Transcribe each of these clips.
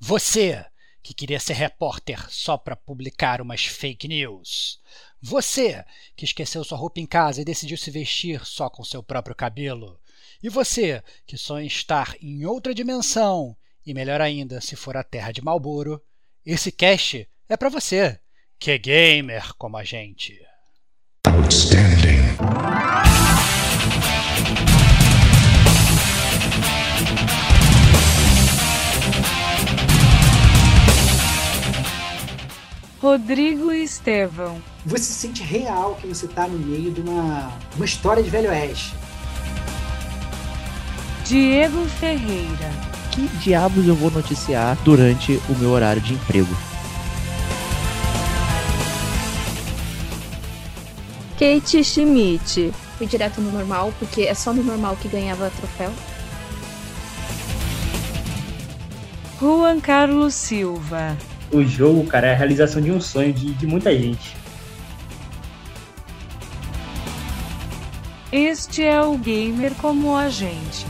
Você que queria ser repórter só para publicar umas fake news. Você que esqueceu sua roupa em casa e decidiu se vestir só com seu próprio cabelo. E você que sonha estar em outra dimensão e melhor ainda, se for a terra de Malboro, esse cast é para você, que é gamer como a gente. Outstanding. Rodrigo Estevão. Você sente real que você está no meio de uma, uma história de Velho Oeste. Diego Ferreira. Que diabos eu vou noticiar durante o meu horário de emprego? Kate Schmidt. Fui direto no normal, porque é só no normal que ganhava troféu. Juan Carlos Silva o jogo, cara, é a realização de um sonho de, de muita gente. Este é o gamer como a gente.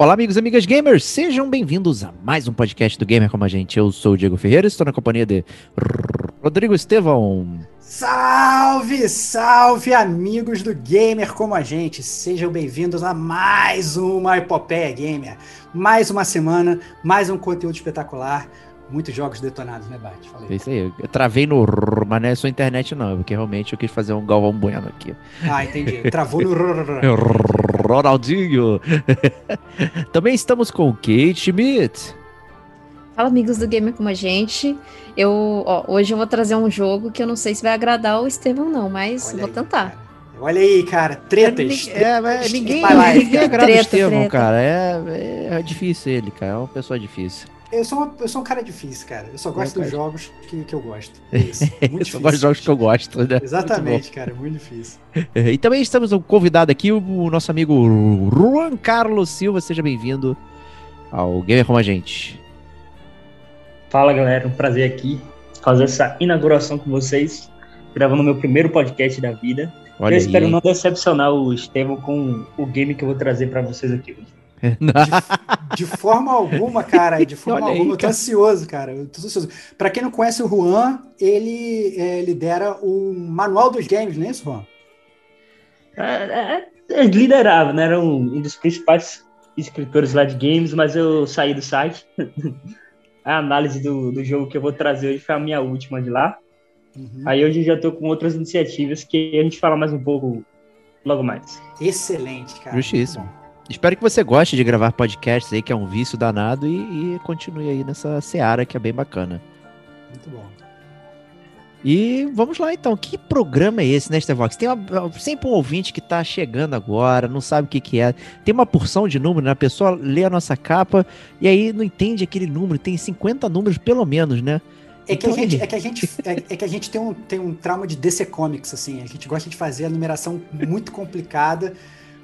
Olá, amigos e amigas gamers, sejam bem-vindos a mais um podcast do Gamer Como a Gente. Eu sou o Diego Ferreira, estou na companhia de Rodrigo Estevão. Salve, salve, amigos do Gamer Como a Gente. Sejam bem-vindos a mais uma Epopeia Gamer. Mais uma semana, mais um conteúdo espetacular. Muitos jogos detonados, né, Bart? É isso aí. Eu travei no rrr, mas não é sua internet, não, porque realmente eu quis fazer um Galvão Bueno aqui. Ah, entendi. Travou no Ronaldinho. Também estamos com Kate Schmidt. Fala, amigos do Gamer como a gente. Eu, ó, hoje eu vou trazer um jogo que eu não sei se vai agradar o Estevão, não, mas Olha vou aí, tentar. Cara. Olha aí, cara, tretas. É, é, ninguém, ninguém agrada treta, o Estevão, treta. cara. É, é difícil ele, cara. É uma pessoa difícil. Eu sou, uma, eu sou um cara difícil, cara. Eu só gosto eu dos jogos que, que eu gosto. É isso. Muito difícil. eu gosto dos jogos que eu gosto, né? Exatamente, cara. Muito difícil. E também estamos um convidado aqui, o nosso amigo Juan Carlos Silva. Seja bem-vindo ao Gamer Como a Gente. Fala, galera. Um prazer aqui fazer essa inauguração com vocês. Gravando meu primeiro podcast da vida. Olha eu espero não decepcionar o Estevão com o game que eu vou trazer para vocês aqui hoje. De, de, forma alguma, cara, de forma Olha alguma, aí, eu tô ansioso, cara. Eu tô ansioso. Pra quem não conhece o Juan, ele é, lidera o Manual dos Games, não é isso, Juan? É, é, liderava, né? Era um, um, dos principais escritores lá de games, mas eu saí do site. a análise do, do jogo que eu vou trazer hoje foi a minha última de lá. Uhum. Aí hoje eu já tô com outras iniciativas que a gente fala mais um pouco logo mais. Excelente, cara. Justíssimo. Espero que você goste de gravar podcasts aí, que é um vício danado, e, e continue aí nessa seara que é bem bacana. Muito bom. E vamos lá então, que programa é esse, né, Estevox? Tem uma, sempre um ouvinte que tá chegando agora, não sabe o que que é. Tem uma porção de números, né? A pessoa lê a nossa capa e aí não entende aquele número, tem 50 números pelo menos, né? É que, a então, gente, é, que a gente, é, é, que a gente tem um, tem um trauma de DC Comics, assim. A gente gosta de fazer a numeração muito complicada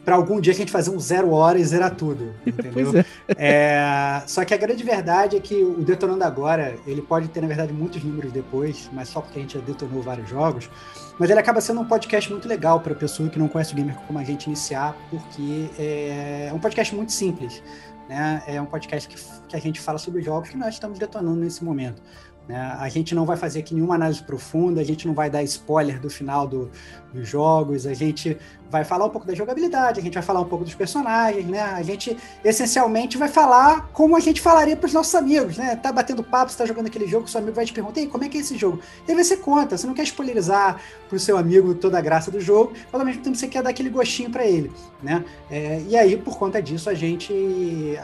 para algum dia a gente fazer um zero hora e zerar tudo, entendeu? É. É, só que a grande verdade é que o Detonando Agora, ele pode ter, na verdade, muitos números depois, mas só porque a gente já detonou vários jogos, mas ele acaba sendo um podcast muito legal para pessoa que não conhece o gamer como a gente iniciar, porque é um podcast muito simples, né? É um podcast que, que a gente fala sobre jogos que nós estamos detonando nesse momento. Né? A gente não vai fazer aqui nenhuma análise profunda, a gente não vai dar spoiler do final do, dos jogos, a gente vai falar um pouco da jogabilidade, a gente vai falar um pouco dos personagens, né? A gente essencialmente vai falar como a gente falaria para os nossos amigos, né? Tá batendo papo, você tá jogando aquele jogo, seu amigo vai te perguntar, Ei, como é que é esse jogo? E aí você conta, você não quer spoilerizar pro seu amigo toda a graça do jogo, mas ao mesmo tempo você quer dar aquele gostinho para ele, né? É, e aí, por conta disso, a gente,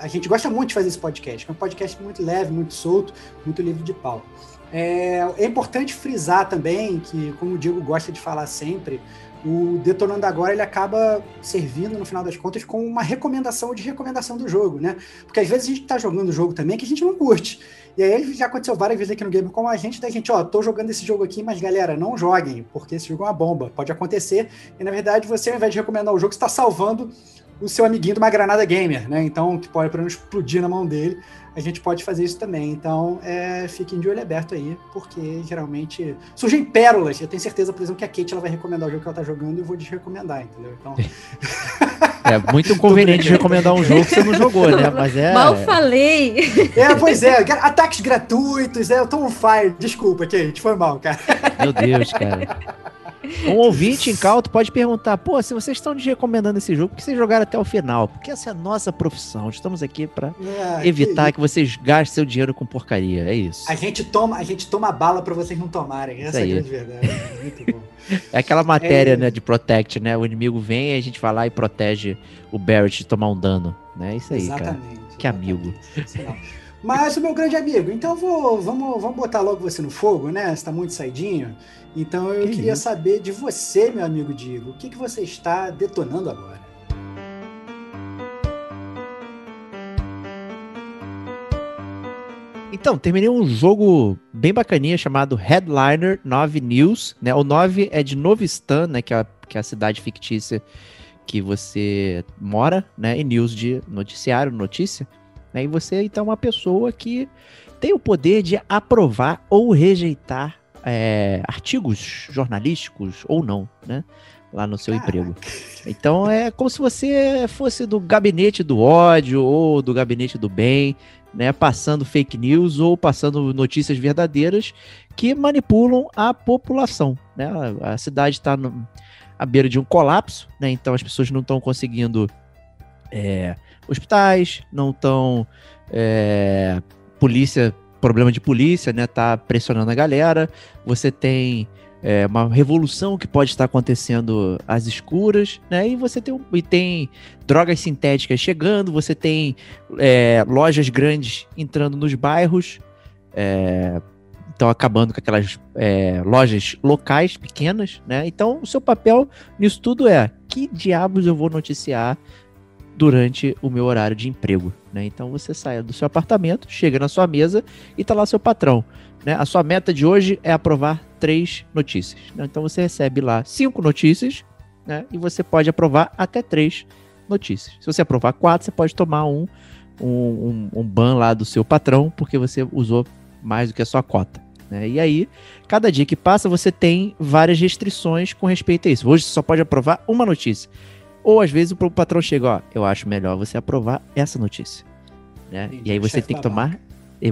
a gente gosta muito de fazer esse podcast, é um podcast muito leve, muito solto, muito livre de pau. É, é importante frisar também que, como o Diego gosta de falar sempre, o Detonando Agora ele acaba servindo, no final das contas, como uma recomendação de recomendação do jogo, né? Porque às vezes a gente tá jogando o jogo também que a gente não curte. E aí já aconteceu várias vezes aqui no Game com a gente, da gente, ó, tô jogando esse jogo aqui, mas galera, não joguem, porque esse jogo é uma bomba. Pode acontecer. E na verdade, você, ao invés de recomendar o jogo, está salvando o seu amiguinho de uma granada gamer, né? Então, que pode para não explodir na mão dele a gente pode fazer isso também. Então, é, fiquem de olho aberto aí, porque geralmente surgem pérolas. Eu tenho certeza, por exemplo, que a Kate ela vai recomendar o jogo que ela tá jogando e eu vou desrecomendar, entendeu? Então. É muito inconveniente recomendar um jogo que você não jogou, né? Mas é. Mal falei! É, pois é, ataques gratuitos, é, eu tô on fire. Desculpa, Kate, foi mal, cara. Meu Deus, cara. Um ouvinte incauto pode perguntar: pô, se vocês estão recomendando esse jogo, por que vocês jogaram até o final? Porque essa é a nossa profissão. Estamos aqui para é, evitar que... que... vocês gastem seu dinheiro com porcaria. É isso. A gente toma, a gente toma bala para vocês não tomarem. Essa é a grande verdade. Muito bom. É aquela matéria, é... né, de Protect, né? O inimigo vem e a gente vai lá e protege o Barrett de tomar um dano. Né? Isso aí, exatamente, cara. Que amigo. Mas o meu grande amigo, então vou, vamos, vamos botar logo você no fogo, né? Você tá muito saidinho. Então eu que queria isso? saber de você, meu amigo Diego, o que, que você está detonando agora? Então, terminei um jogo bem bacaninha chamado Headliner 9 News, né? O 9 é de Novistan, né, que é, a, que é a cidade fictícia que você mora, né? E News de noticiário, notícia. Né? E você, então, é uma pessoa que tem o poder de aprovar ou rejeitar é, artigos jornalísticos ou não, né? Lá no seu Caraca. emprego. Então é como se você fosse do gabinete do ódio ou do gabinete do bem, né? Passando fake news ou passando notícias verdadeiras que manipulam a população, né? A, cidade está à beira de um colapso, né? Então as pessoas não estão conseguindo é, hospitais, não estão é, polícia problema de polícia, né? Tá pressionando a galera. Você tem é, uma revolução que pode estar acontecendo às escuras, né? E você tem, e tem drogas sintéticas chegando, você tem é, lojas grandes entrando nos bairros, é, então acabando com aquelas é, lojas locais pequenas, né? Então o seu papel nisso tudo é que diabos eu vou noticiar durante o meu horário de emprego. Né? Então você sai do seu apartamento, chega na sua mesa e está lá seu patrão. Né? A sua meta de hoje é aprovar três notícias. Né? Então você recebe lá cinco notícias né? e você pode aprovar até três notícias. Se você aprovar quatro, você pode tomar um, um, um, um ban lá do seu patrão porque você usou mais do que a sua cota. Né? E aí, cada dia que passa, você tem várias restrições com respeito a isso. Hoje você só pode aprovar uma notícia. Ou às vezes o patrão chega, ó, eu acho melhor você aprovar essa notícia. Né? e aí você tem que tomar.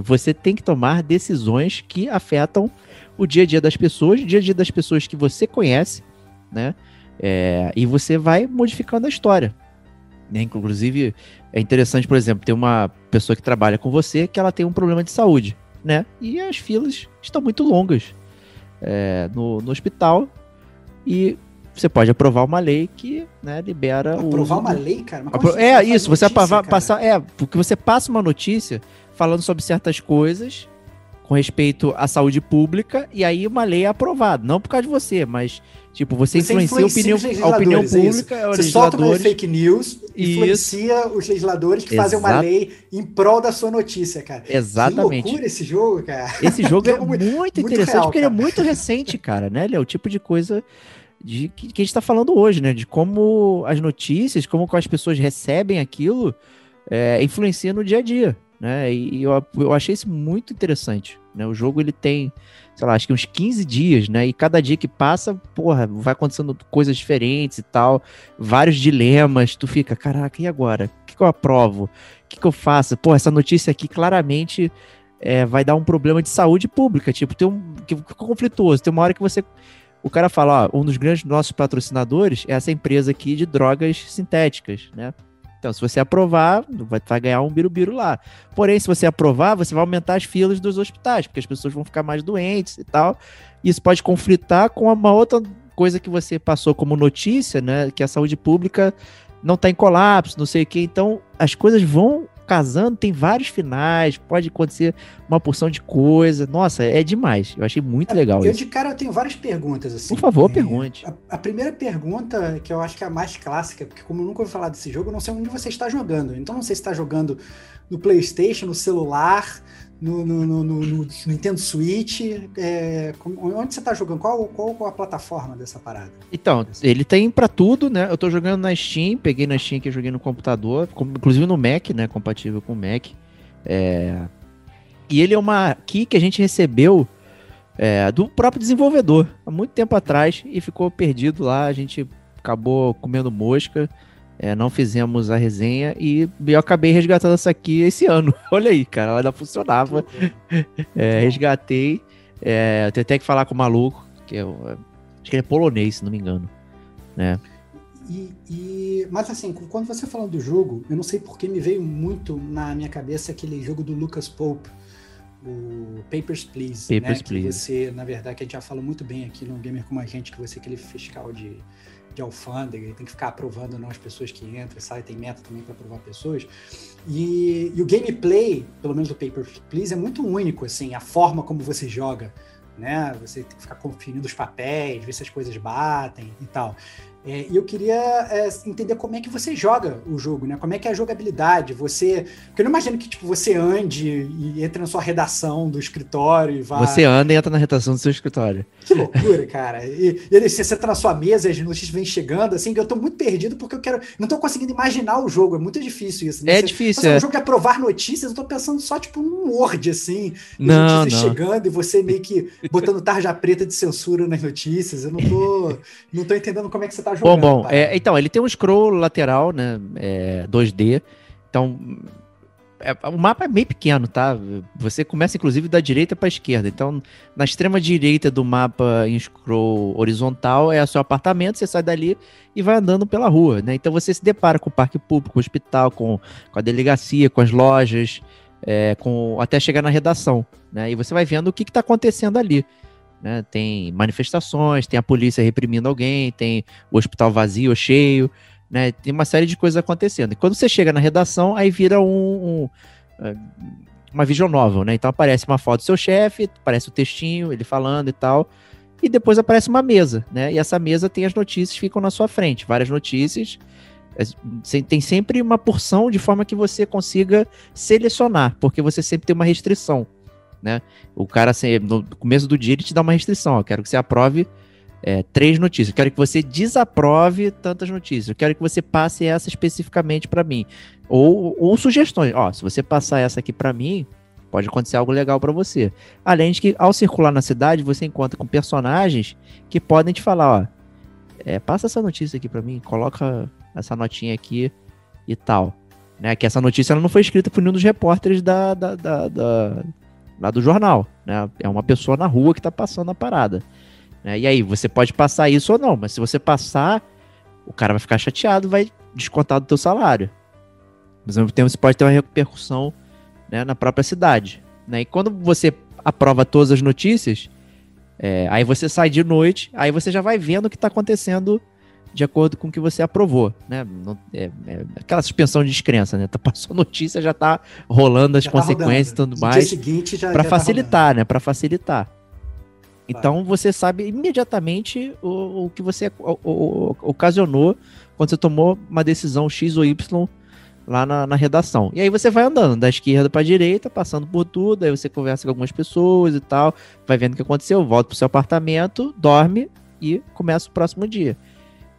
Você tem que tomar decisões que afetam o dia a dia das pessoas, o dia a dia das pessoas que você conhece, né? É, e você vai modificando a história. Né? Inclusive, é interessante, por exemplo, ter uma pessoa que trabalha com você que ela tem um problema de saúde, né? E as filas estão muito longas é, no, no hospital. E você pode aprovar uma lei que né, libera aprovar uma lei, cara? Apro... É isso, você aprovar, passar, é porque você passa uma notícia falando sobre certas coisas com respeito à saúde pública e aí uma lei é aprovada, não por causa de você, mas tipo você, você influencia, influencia a opinião, a opinião é pública, é você solta uma fake news, influencia isso. os legisladores que fazem uma lei em prol da sua notícia, cara. Exatamente. Que loucura esse jogo, cara. Esse jogo é muito, muito interessante real, porque ele é muito recente, cara, né? Ele é o tipo de coisa de que, que a gente está falando hoje, né? De como as notícias, como as pessoas recebem aquilo, é, influencia no dia a dia, né? E, eu, eu achei isso muito interessante, né? O jogo ele tem, sei lá, acho que uns 15 dias, né? E cada dia que passa, porra, vai acontecendo coisas diferentes e tal, vários dilemas, tu fica, caraca, e agora? O que, que eu aprovo? O que, que eu faço? Pô, essa notícia aqui claramente é, vai dar um problema de saúde pública, tipo, tem um que, que conflituoso, tem uma hora que você o cara fala, ó, um dos grandes nossos patrocinadores é essa empresa aqui de drogas sintéticas, né? Então, se você aprovar, vai, vai ganhar um birubiru lá. Porém, se você aprovar, você vai aumentar as filas dos hospitais, porque as pessoas vão ficar mais doentes e tal. Isso pode conflitar com uma outra coisa que você passou como notícia, né? Que a saúde pública não está em colapso, não sei o quê. Então, as coisas vão casando, tem vários finais, pode acontecer uma porção de coisa. Nossa, é demais. Eu achei muito legal Eu isso. de cara eu tenho várias perguntas assim. Por favor, É, pergunte. A, a primeira pergunta, que eu acho que é a mais clássica, porque como eu nunca ouvi falar desse jogo, eu não sei onde você está jogando. Então não sei se está jogando no PlayStation, no celular, no, no- no- no- Nintendo Switch. é, onde você está jogando? Qual, qual a plataforma dessa parada? Então, ele tem pra tudo, né? Eu tô jogando na Steam, peguei na Steam que eu joguei no computador, inclusive no Mac, né? Compatível com o Mac. É, E ele é uma key que a gente recebeu é, do próprio desenvolvedor há muito tempo atrás e ficou perdido lá. A gente acabou comendo mosca, é, não fizemos a resenha e eu acabei resgatando essa aqui esse ano. Olha aí, cara, ela ainda funcionava. É, resgatei. É, eu até que falar com o maluco, que é, o- acho que ele é polonês, se não me engano. E, e- mas assim, quando você falando do jogo, eu não sei porque me veio muito na minha cabeça aquele jogo do Lucas Pope, o Papers, Please. Papers, né? Please. Que você, na verdade, que a gente já fala muito bem aqui no Gamer Como a Gente, que você é aquele fiscal de, de alfândega, e tem que ficar aprovando não as pessoas que entram e saem, tem meta também para aprovar pessoas. E, e o gameplay, pelo menos do Papers, Please, é muito único, assim, a forma como você joga. Né? Você tem que ficar conferindo os papéis, ver se as coisas batem e tal. É, e eu queria é, entender como é que você joga o jogo, né? Como é que é a jogabilidade? Você. Porque eu não imagino que tipo, você ande e entre na sua redação do escritório e vá. Você anda e entra na redação do seu escritório. Que loucura, cara. E, e você senta na sua mesa e as notícias vêm chegando, assim, que eu tô muito perdido porque eu quero. Não tô conseguindo imaginar o jogo. É muito difícil isso. né? É Você- difícil, Nossa, é. um jogo de aprovar notícias, eu tô pensando só, tipo, num Word, assim. Não, notícias não. chegando e você meio que botando tarja preta de censura nas notícias. Eu não tô, não tô entendendo como é que você tá Bom, jogando. bom. cara. é, então, ele tem um scroll lateral, né? é, 2D. Então, é, o mapa é bem pequeno, tá? Você começa, inclusive, da direita para esquerda. Então, na extrema direita do mapa em scroll horizontal é o seu apartamento, você sai dali e vai andando pela rua, né? Então, você se depara com o parque público, com o hospital, com, com a delegacia, com as lojas, é, com, até chegar na redação, né? E você vai vendo o que está acontecendo ali. Né? Tem manifestações, tem a polícia reprimindo alguém, tem o hospital vazio ou cheio, né? Tem uma série de coisas acontecendo. E quando você chega na redação, aí vira um, um, é, uma visual novel, né? Então aparece uma foto do seu chefe, aparece o textinho, ele falando e tal, e depois aparece uma mesa, né? E essa mesa tem as notícias ficam na sua frente, várias notícias. Tem sempre uma porção de forma que você consiga selecionar, porque você sempre tem uma restrição, né? O cara, assim, no começo do dia, ele te dá uma restrição. Ó, quero que você aprove é, três notícias. Eu quero que você desaprove tantas notícias. Eu quero que você passe essa especificamente para mim. Ou, ou sugestões. Ó, se você passar essa aqui para mim, pode acontecer algo legal para você. Além de que, ao circular na cidade, você encontra com personagens que podem te falar, ó, é, passa essa notícia aqui para mim, coloca essa notinha aqui e tal. Né? Que essa notícia ela não foi escrita por nenhum dos repórteres da, da, da- da- lá do jornal. Né? É uma pessoa na rua que tá passando a parada. né? E aí, você pode passar isso ou não, mas se você passar, o cara vai ficar chateado, vai descontar do teu salário. Mas ao mesmo tempo, você pode ter uma repercussão né, na própria cidade. Né? E quando você aprova todas as notícias, é, aí você sai de noite, aí você já vai vendo o que está acontecendo de acordo com o que você aprovou, né? Não- é- é aquela suspensão de descrença, né? Tá, passou notícia, já tá rolando as Já tá consequências e rodando. tudo mais para tá facilitar, né? Para facilitar. Então você sabe imediatamente o, o que você o- o- ocasionou quando você tomou uma decisão X ou Y lá na, na redação. E aí você vai andando da esquerda para direita, passando por tudo, aí você conversa com algumas pessoas e tal, vai vendo o que aconteceu, volta pro seu apartamento, dorme e começa o próximo dia.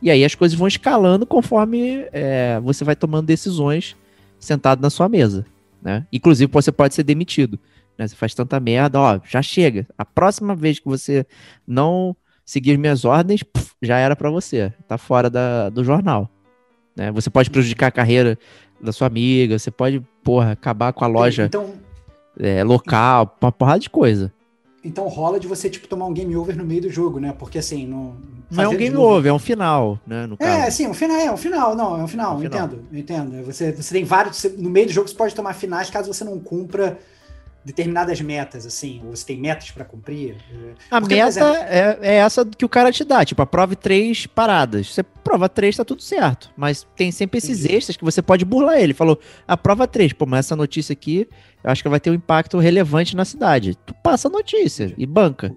E aí as coisas vão escalando conforme é, você vai tomando decisões sentado na sua mesa, né? Inclusive você pode ser demitido né? Você faz tanta merda, ó, já chega. A próxima vez que você não seguir minhas ordens, puf, já era pra você. Tá fora da, do jornal. Né? Você pode prejudicar a carreira da sua amiga, você pode, porra, acabar com a rodando. loja Então, é, local, uma porrada de coisa. Então rola de você, tipo, tomar um game over no meio do jogo, né? Porque assim, não. Não é um game over, é um final, né? No caso. É, sim, um final, é um final, não, é um final, Um eu final. entendo, entendo. Você, você tem vários, você- no meio do jogo você pode tomar finais caso você não cumpra determinadas metas, assim, ou você tem metas para cumprir? A Porque, por meta exemplo- é, é essa que o cara te dá, tipo, aprove três paradas. Você prova três, tá tudo certo. Mas tem sempre esses Entendi. extras que você pode burlar ele. Falou, aprova três. Pô, mas essa notícia aqui, eu acho que vai ter um impacto relevante na cidade. Tu passa a notícia e banca.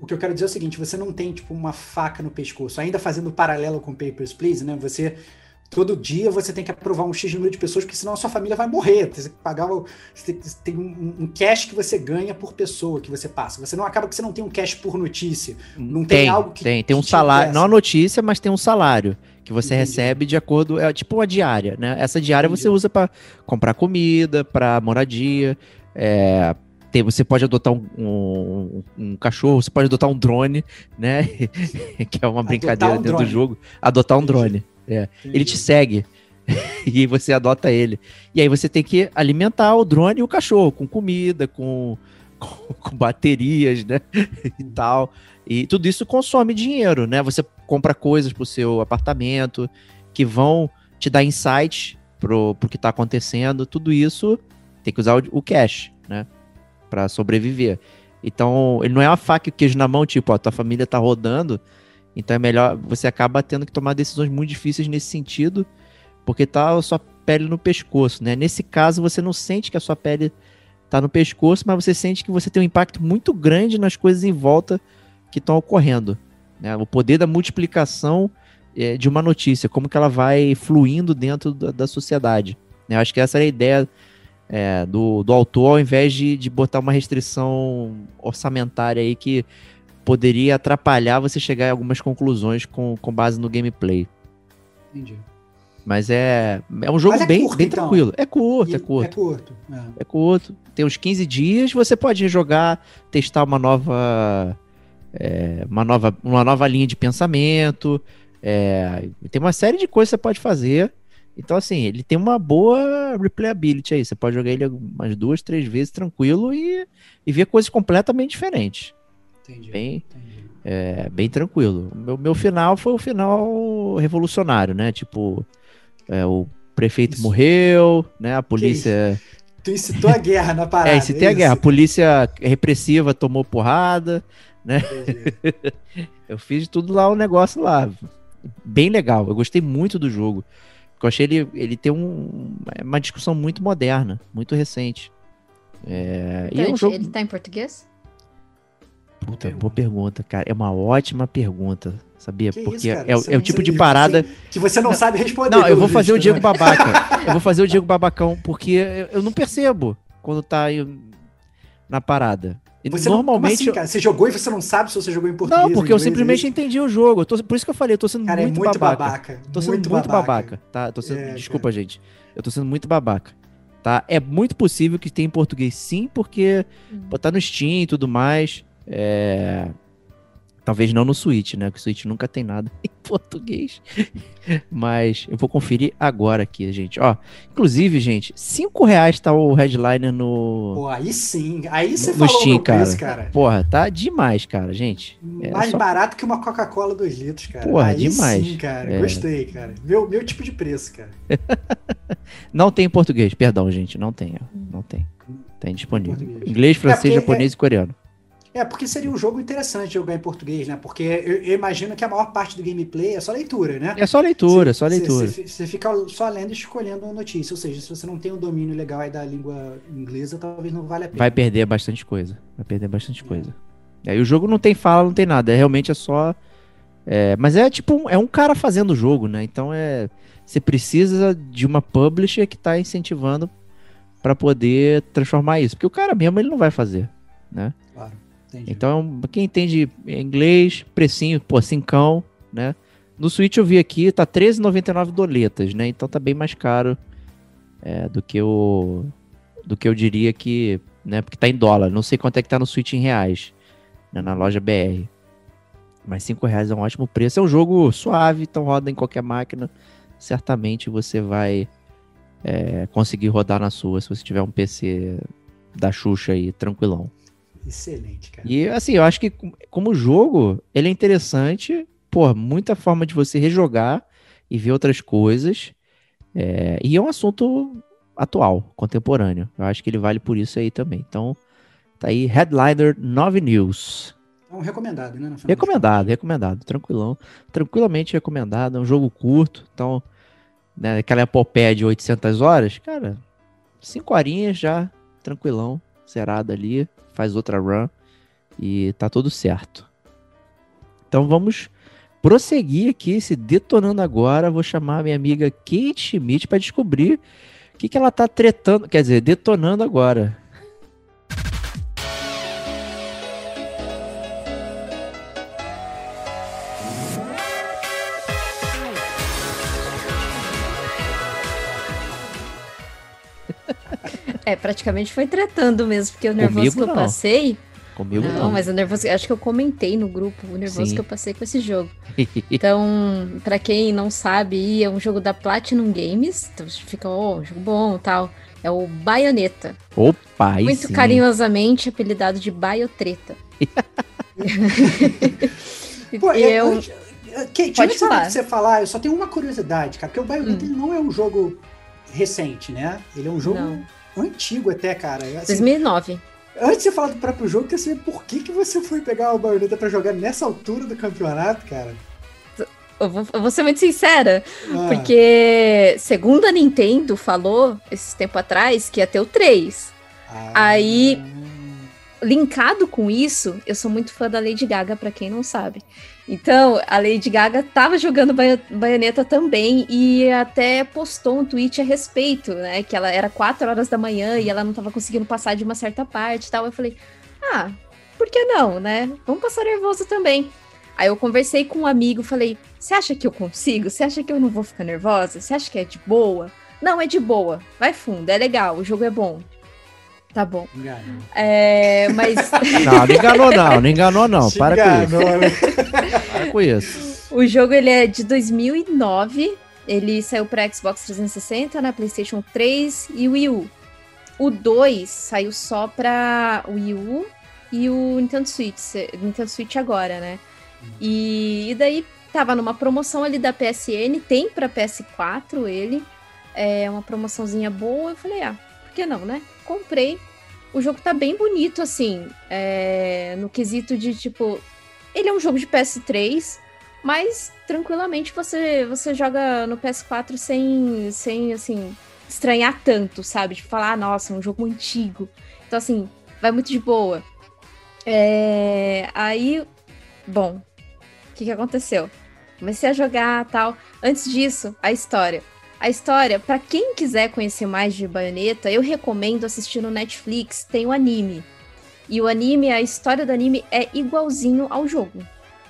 O que eu quero dizer é o seguinte, você não tem, tipo, uma faca no pescoço. Ainda fazendo paralelo com Papers, Please, né? Você, todo dia você tem que aprovar um X número de pessoas, porque senão a sua família vai morrer. Você tem que pagar, o- tem, tem um, um cash que você ganha por pessoa que você passa. Você não acaba que você não tem um cash por notícia. Não tem algo que- Tem, tem um salário. Não a notícia, mas tem um salário que você Entendi. recebe de acordo. É tipo uma diária, né? Essa diária Entendi. você usa pra comprar comida, pra moradia. É, tem, você pode adotar um, um- um cachorro, você pode adotar um drone, né? que é uma brincadeira um dentro drone. do jogo. Adotar um Entendi. drone. Ele Entendi. te segue. e você adota ele. E aí você tem que alimentar o drone e o cachorro com comida, com, com, com baterias, né? e tal. E tudo isso consome dinheiro, né? Você compra coisas pro seu apartamento que vão te dar insights pro, pro que tá acontecendo. Tudo isso tem que usar o, o cash, né? Pra sobreviver. Então, ele não é uma faca e o queijo na mão, tipo, ó, tua família tá rodando, então é melhor, você acaba tendo que tomar decisões muito difíceis nesse sentido, porque tá a sua pele no pescoço, né? Nesse caso, você não sente que a sua pele tá no pescoço, mas você sente que você tem um impacto muito grande nas coisas em volta que estão ocorrendo. Né? O poder da multiplicação é, de uma notícia, como que ela vai fluindo dentro da, da sociedade. né? Eu acho que essa era a ideia é, do, do autor, ao invés de, de botar uma restrição orçamentária aí que poderia atrapalhar você chegar em algumas conclusões com, com base no gameplay. Entendi. Mas é, é um jogo é bem, curto, bem então. tranquilo. É curto, E- é curto. É curto. é. É curto. Tem uns 15 dias, você pode jogar, testar uma nova. é, uma, nova uma nova linha de pensamento. é, tem uma série de coisas que você pode fazer. Então, assim, ele tem uma boa replayability aí. Você pode jogar ele umas duas, três vezes tranquilo e, e ver coisas completamente diferentes. Entendi. Bem, entendi. é, bem tranquilo. O meu, meu final foi o final revolucionário, né? Tipo, é, o prefeito Isso. morreu, né? A polícia. Tu incitou a guerra na parada. É, se tem a guerra, a polícia repressiva tomou porrada. Entendi. Eu fiz tudo lá o negócio lá. Bem legal. Eu gostei muito do jogo. Porque eu achei ele, ele tem um, uma discussão muito moderna, muito recente. É, e é um Então, jogo. Ele tá em português? Puta, boa pergunta, cara. É uma ótima pergunta, sabia? Que Porque isso, cara? é, o- Você é o não- tipo de parada. Que você não sabe responder. Não, eu vou fazer o visto, Diego né? Babaca. Eu vou fazer o Diego Babacão, porque eu, eu não percebo quando tá aí na parada. E Você não- como normalmente. assim, eu- cara? Você jogou e você não sabe se você jogou em português não, porque eu inglês, é simplesmente isso? entendi o jogo. Eu tô- por isso que eu falei, eu tô sendo Cara, muito, é muito babaca. babaca. Tô sendo muito, babaca. tá? Tô sendo, É, desculpa, gente. Eu tô sendo muito babaca. Tá? É muito possível que tenha em português sim, porque pô, tá no Steam e tudo mais. É... Talvez não no Switch, né? Porque o Switch nunca tem nada em português. Mas eu vou conferir agora aqui, gente. Ó, inclusive, gente, 5 reais tá o headliner no, Pô, aí sim. Aí você no falou Steam, meu preço, cara. cara. Porra, tá demais, cara, gente. É Mais só- barato que uma Coca-Cola 2 litros, cara. Porra, aí demais. sim, cara. É. Gostei, cara. Meu, meu tipo de preço, cara. Não tem em português, perdão, gente. Não tem. Não tem. Tem disponível. Inglês, francês, porque japonês e coreano. É, porque seria um jogo interessante jogar em português, né? Porque eu, eu imagino que a maior parte do gameplay é só leitura, né? É só leitura, Você- só leitura. Você, fica só lendo e escolhendo uma notícia. Ou seja, se você não tem um domínio legal aí da língua inglesa, talvez não valha a pena. Vai perder bastante coisa. Vai perder bastante coisa. E aí o jogo não tem fala, não tem nada. É realmente é só. é, mas é tipo um, é um cara fazendo o jogo, né? Então é. Você precisa de uma publisher que tá incentivando pra poder transformar isso. Porque o cara mesmo ele não vai fazer, né? Claro, entendi. Então, quem entende inglês, precinho, pô, cincão, né? No Switch eu vi aqui, tá R$13,99 doletas, né? Então tá bem mais caro é, do que o do que eu diria que, né? Porque tá em dólar. Não sei quanto é que tá no Switch em reais, né, na loja BR. Mas 5 reais é um ótimo preço. É um jogo suave, então roda em qualquer máquina. Certamente você vai é, conseguir rodar na sua se você tiver um PC da Xuxa aí, tranquilão. Excelente, cara. E assim, eu acho que com- como jogo, ele é interessante. Pô, muita forma de você rejogar e ver outras coisas. É, e é um assunto atual, contemporâneo. Eu acho que ele vale por isso aí também. Então, Tá aí, Headliner 9 News. É um recomendado, né? Recomendado, recomendado. Tranquilão. Tranquilamente recomendado. É um jogo curto. Então, né, aquela epopeia de 800 horas, cara, 5 horinhas já, tranquilão, zerado ali. Faz outra run e tá tudo certo. Então vamos prosseguir aqui, se detonando agora. Vou chamar minha amiga Kate Schmidt para descobrir o que, que ela tá tretando, quer dizer, detonando agora. É, praticamente foi tretando mesmo, porque o nervoso Comigo, que eu não. passei. Comigo não, não. mas o nervoso. Acho que eu comentei no grupo o nervoso Sim. que eu passei com esse jogo. Então, pra quem não sabe, é um jogo da Platinum Games. Então fica, ó, jogo bom e tal. É o Bayonetta. Opa, Muito sim. carinhosamente apelidado de Baiotreta. Pô, e é- eu, antes- Kate, Pode antes falar. você falar, eu só tenho uma curiosidade, cara, porque o Bayonetta Hum. não é um jogo recente, né? Ele é um jogo Não. Antigo até, cara. Assim, 2009. antes de falar do próprio jogo, eu queria saber por que, que você foi pegar o Bayonetta pra jogar nessa altura do campeonato, cara. Eu vou, eu vou ser muito sincera, Ah, porque segundo a Nintendo falou, esse tempo atrás, que ia ter o 3. ah, aí- linkado com isso, eu sou muito fã da Lady Gaga, pra quem não sabe. Então, a Lady Gaga tava jogando Baio- Bayonetta também e até postou um tweet a respeito, né? Que ela era 4 horas da manhã e ela não tava conseguindo passar de uma certa parte e tal. Eu falei, ah, por que não, né? Vamos passar nervoso também. Aí eu conversei com um amigo, falei, você acha que eu consigo? Você acha que eu não vou ficar nervosa? Você acha que é de boa? Não, é de boa. Vai fundo, é legal, o jogo é bom. Tá bom. É, mas Não, não enganou não, não enganou não. Para com isso. enganou, né? Para com isso. o jogo ele é de 2009. Ele saiu para Xbox 360, na PlayStation 3 e Wii U. O 2 saiu só para Wii U e o Nintendo Switch, Nintendo Switch agora, né? E, e daí tava numa promoção ali da PSN, tem para PS4 ele. É uma promoçãozinha boa. Eu falei, ah, por que não, né? Comprei. O jogo tá bem bonito, assim, é, no quesito de tipo. Ele é um jogo de PS3, mas tranquilamente você, você joga no PS4 sem, sem, assim, estranhar tanto, sabe? Tipo, falar, ah, nossa, é um jogo antigo. Então, assim, vai muito de boa. É, aí, bom, o que, que aconteceu? Comecei a jogar tal. Antes disso, a história. A história, pra quem quiser conhecer mais de Bayonetta, eu recomendo assistir no Netflix, tem o anime. E o anime, a história do anime é igualzinho ao jogo.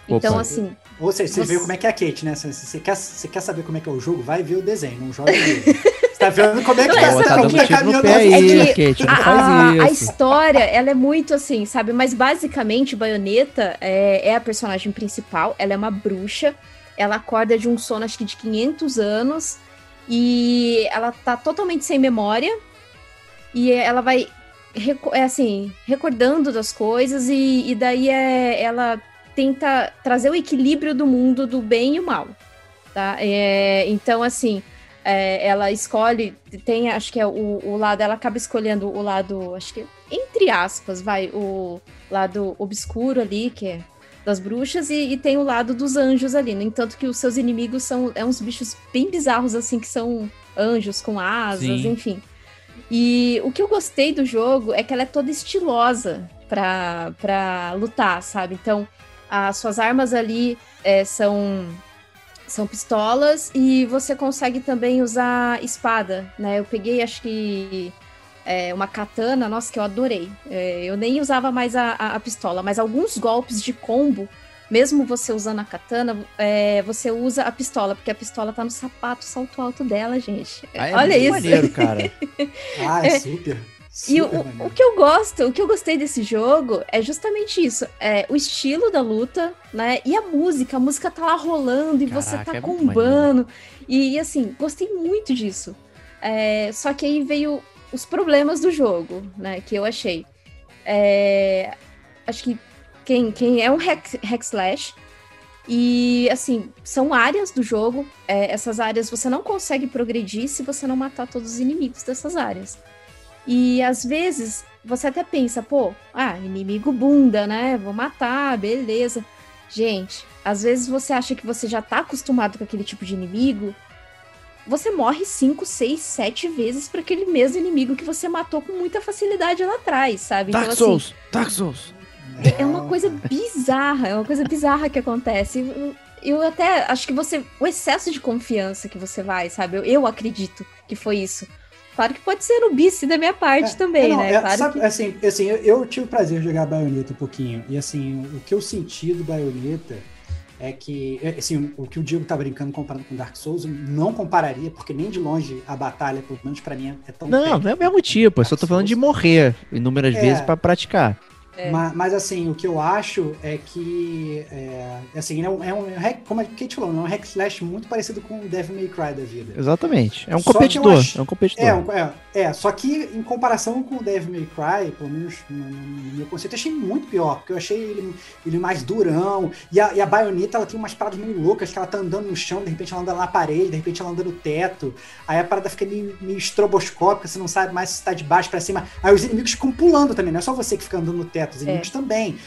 Então, Opa. assim, Ou seja, você Você- viu como é que é a Kate, né? Se você quer, você quer saber como é que é o jogo, vai ver o desenho, não joga o jogo. Você tá vendo como é que Não, tá, Pô, tá tá caminhando aí, É que Kate, não a, a- a história, ela é muito assim, sabe? Mas basicamente, Bayonetta é, é a personagem principal. Ela é uma bruxa. Ela acorda de um sono, acho que de 500 anos. E ela tá totalmente sem memória. E ela vai, é assim, recordando das coisas. E, e daí é, ela tenta trazer o equilíbrio do mundo do bem e o mal. Tá? É, então, assim, é, ela escolhe, tem, acho que é o, o lado, ela acaba escolhendo o lado, acho que, entre aspas, vai, o lado obscuro ali, que é das bruxas, e, e tem o lado dos anjos ali. No entanto, que os seus inimigos são é uns bichos bem bizarros, assim, que são anjos com asas, Sim. enfim. E o que eu gostei do jogo é que ela é toda estilosa pra, pra lutar, sabe? Então, as suas armas ali é, são são pistolas e você consegue também usar espada, né? Eu peguei, acho que é, uma katana, nossa, que eu adorei. É, eu nem usava mais a, a- a pistola, mas alguns golpes de combo, mesmo você usando a katana, é, você usa a pistola, porque a pistola tá no sapato salto alto dela, gente. Ah, é Olha isso. maneiro, cara. Ah, é super. E o, super o- maneiro. o que eu gosto, o que eu gostei desse jogo é justamente isso. É o estilo da luta, né? E a música. A música tá lá rolando e você Caraca, tá é combando. E, e, assim, gostei muito disso. É, só que aí veio os problemas do jogo, né? Que eu achei. É, acho que quem, quem é um hack, hack slash. E assim, são áreas do jogo. é, essas áreas você não consegue progredir se você não matar todos os inimigos dessas áreas. E às vezes você até pensa, pô, ah, inimigo bunda, né? Vou matar, beleza. Gente, às vezes você acha que você já tá acostumado com aquele tipo de inimigo. Você morre 5, 6, 7 vezes para aquele mesmo inimigo que você matou com muita facilidade lá atrás, sabe? Dark então, Souls, assim, Dark Souls. é uma coisa bizarra, é uma coisa bizarra que acontece. Eu, eu até acho que você. O excesso de confiança que você vai, sabe? Eu, eu acredito que foi isso. Claro que pode ser no bice da minha parte É, também, é, não, né? é, claro sabe, que... assim, assim eu, eu tive o prazer de jogar Bayonetta um pouquinho. E assim, o que eu senti do Bayonetta é que, é, assim, o que o Diego tá brincando comparando com Dark Souls, eu não compararia, porque nem de longe a batalha, pelo menos pra mim, é tão Não, não é o mesmo tipo. Eu só tô falando de morrer inúmeras É. vezes pra praticar. É. Ma- Mas, assim, o que eu acho é que, é, assim, é um, é um hack- como a Kate falou, é um hack slash muito parecido com o Devil May Cry da vida. Exatamente. É um Só competidor. acho- É um competidor. É, é, é, só que em comparação com o Devil May Cry, pelo menos no, no meu conceito, eu achei muito pior, porque eu achei ele, ele mais durão, e a, e a baioneta, ela tem umas paradas meio loucas, que ela tá andando no chão, de repente ela anda na parede, de repente ela anda no teto, aí a parada fica meio, meio estroboscópica, você não sabe mais se tá de baixo pra cima, aí os inimigos ficam pulando também, não é só você que fica andando no teto, os inimigos também.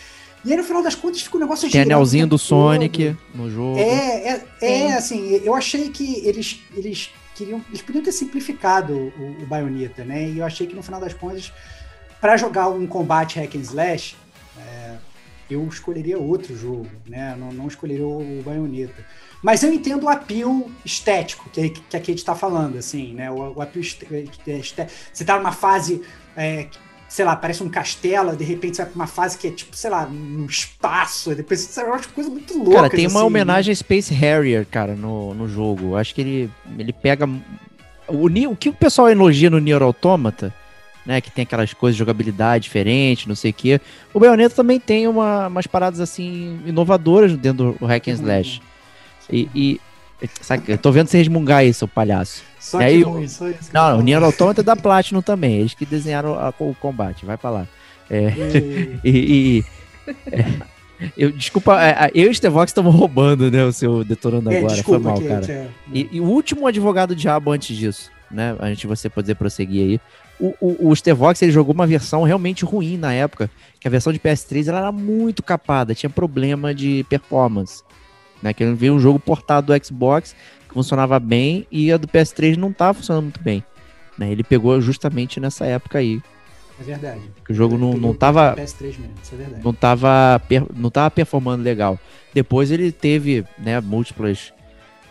E aí no final das contas fica um negócio Tem anelzinho do todo. Sonic no jogo. É, é, é, Sim. assim, eu achei que eles, eles queriam. Eles podiam ter simplificado o, o Bayonetta, né? E eu achei que no final das contas, para jogar um combate hack and slash, é, eu escolheria outro jogo, né? Não, não escolheria o, o Bayonetta. Mas eu entendo o apelo estético que, que a Kate tá falando, assim, né? O, o apelo estético. Você tá numa fase. é, sei lá, parece um castelo, de repente você vai pra uma fase que é tipo, sei lá, no espaço, depois você vai coisa muito louca. Cara, tem uma homenagem a Space Harrier, cara, no, no jogo. Acho que ele, ele pega. O, o que o pessoal elogia no Nier Automata, né? Que tem aquelas coisas de jogabilidade diferente, não sei o quê. O Bayonetta também tem uma- umas paradas assim inovadoras dentro do Hack and Slash. E. e sabe, eu tô vendo você resmungar seu palhaço. Só E que aí, ruim, só isso que eu Não, o. Nier Automata é da Platinum também. Eles que desenharam a- o combate. Vai pra lá. E- E. e- é, eu, desculpa, é, é, eu e o Stevox estamos roubando, né? O seu detonando É, agora. desculpa, Foi mal, Kate, cara. é. E, e o último advogado diabo antes disso, né? A gente você poder prosseguir aí. O, o, o Stevox ele jogou uma versão realmente ruim na época, que a versão de PS3 ela era muito capada, tinha problema de performance. Né? Que ele veio um jogo portado do Xbox que funcionava bem e a do PS3 não tava funcionando muito bem. Né? Ele pegou justamente nessa época aí. É verdade. Que o jogo não, não tava PS3 mesmo, isso é verdade. não tava, não tava performando legal. Depois ele teve né, múltiplas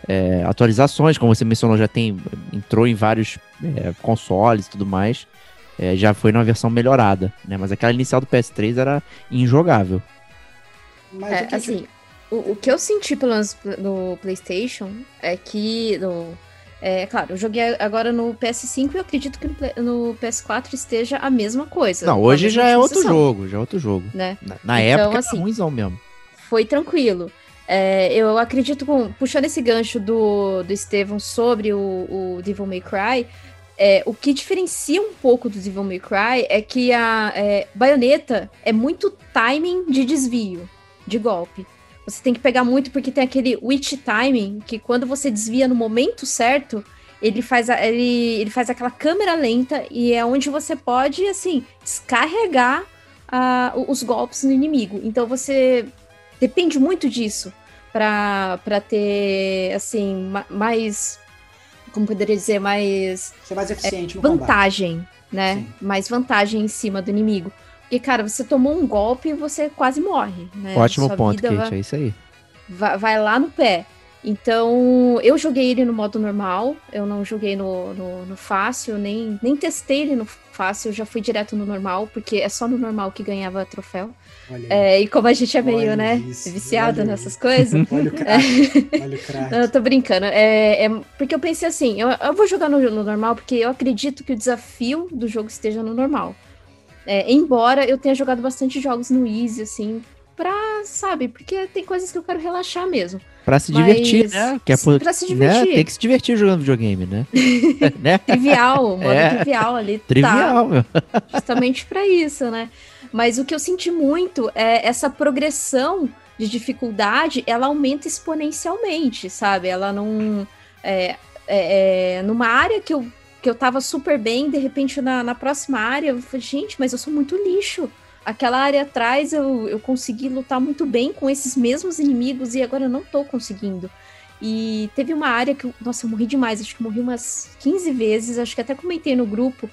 é, atualizações, como você mencionou, já tem entrou em vários é, consoles e tudo mais. É, já foi numa versão melhorada, né? Mas aquela inicial do PS3 era injogável. Mas É, assim, o, o que eu senti pelo menos no PlayStation é que. É claro, eu joguei agora no PS5 e eu acredito que no, Play- no PS4 esteja a mesma coisa. Não, hoje já é outro jogo, já é outro jogo. Né? Na, na Então, época assim, era ruimzão mesmo. Foi tranquilo. É, eu acredito, com, puxando esse gancho do, do Estevão sobre o, o Devil May Cry, é, o que diferencia um pouco do Devil May Cry é que a é, baioneta é muito timing de desvio, de golpe. Você tem que pegar muito porque tem aquele witch timing, que quando você desvia no momento certo, ele faz, a- ele, ele faz aquela câmera lenta e é onde você pode, assim, descarregar o- os golpes no inimigo. Então você depende muito disso pra ter, assim, ma- mais. Como poderia dizer? Mais Ser mais eficiente combate. vantagem, né? Sim. Mais vantagem em cima do inimigo. Porque, cara, você tomou um golpe e você quase morre, né? Ótimo Sua ponto, Kate, vai- é isso aí. vai, vai lá no pé. Então, eu joguei ele no modo normal, eu não joguei no, no, no fácil, nem, nem testei ele no fácil, eu já fui direto no normal, porque é só no normal que ganhava troféu. É, e como a gente é meio, Olha né, isso, viciado olha nessas isso. coisas, Olha o crack. Olha o crack. eu tô brincando. É, é porque eu pensei assim, eu, eu vou jogar no, no normal porque eu acredito que o desafio do jogo esteja no normal. É, embora eu tenha jogado bastante jogos no Easy, assim, pra, sabe, porque tem coisas que eu quero relaxar mesmo. Pra se Mas- divertir, né? Que é por- pra se né? divertir. Tem que se divertir jogando videogame, né? né? Trivial, modo É. trivial ali. Tá Trivial, meu. justamente pra isso, né? Mas o que eu senti muito é essa progressão de dificuldade, ela aumenta exponencialmente, sabe? Ela não. É, é, é, numa área que eu que eu tava super bem, de repente na, na próxima área, eu falei, gente, mas eu sou muito lixo. Aquela área atrás eu, eu consegui lutar muito bem com esses mesmos inimigos e agora eu não tô conseguindo. E teve uma área que, nossa, eu morri demais, acho que eu morri umas 15 vezes, acho que até comentei no grupo.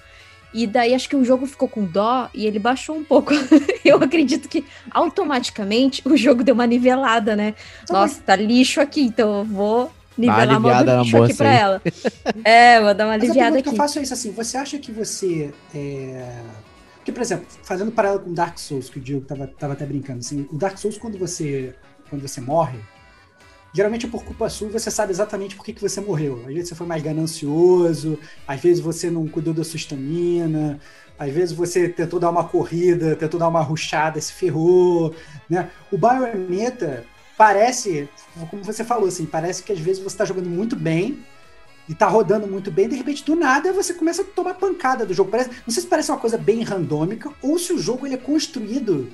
E daí acho que o jogo ficou com dó e ele baixou um pouco. eu acredito que automaticamente o jogo deu uma nivelada, né? Nossa, tá lixo aqui, então eu vou nivelar a mão do lixo aqui pra ela. É, vou dar uma aliviada Mas a aqui. que eu faço é isso assim, você acha que você é... Porque, por exemplo, fazendo paralelo com Dark Souls, que o Diego tava, tava até brincando, assim, o Dark Souls, quando você, quando você morre, geralmente é por culpa sua, você sabe exatamente por que, que você morreu. Às vezes você foi mais ganancioso, às vezes você não cuidou da sua estamina, às vezes você tentou dar uma corrida, tentou dar uma ruchada, se ferrou, né? O Bayonetta parece, como você falou, assim, parece que às vezes você está jogando muito bem e tá rodando muito bem, de repente, do nada, você começa a tomar pancada do jogo. Parece, não sei se parece uma coisa bem randômica ou se o jogo ele é construído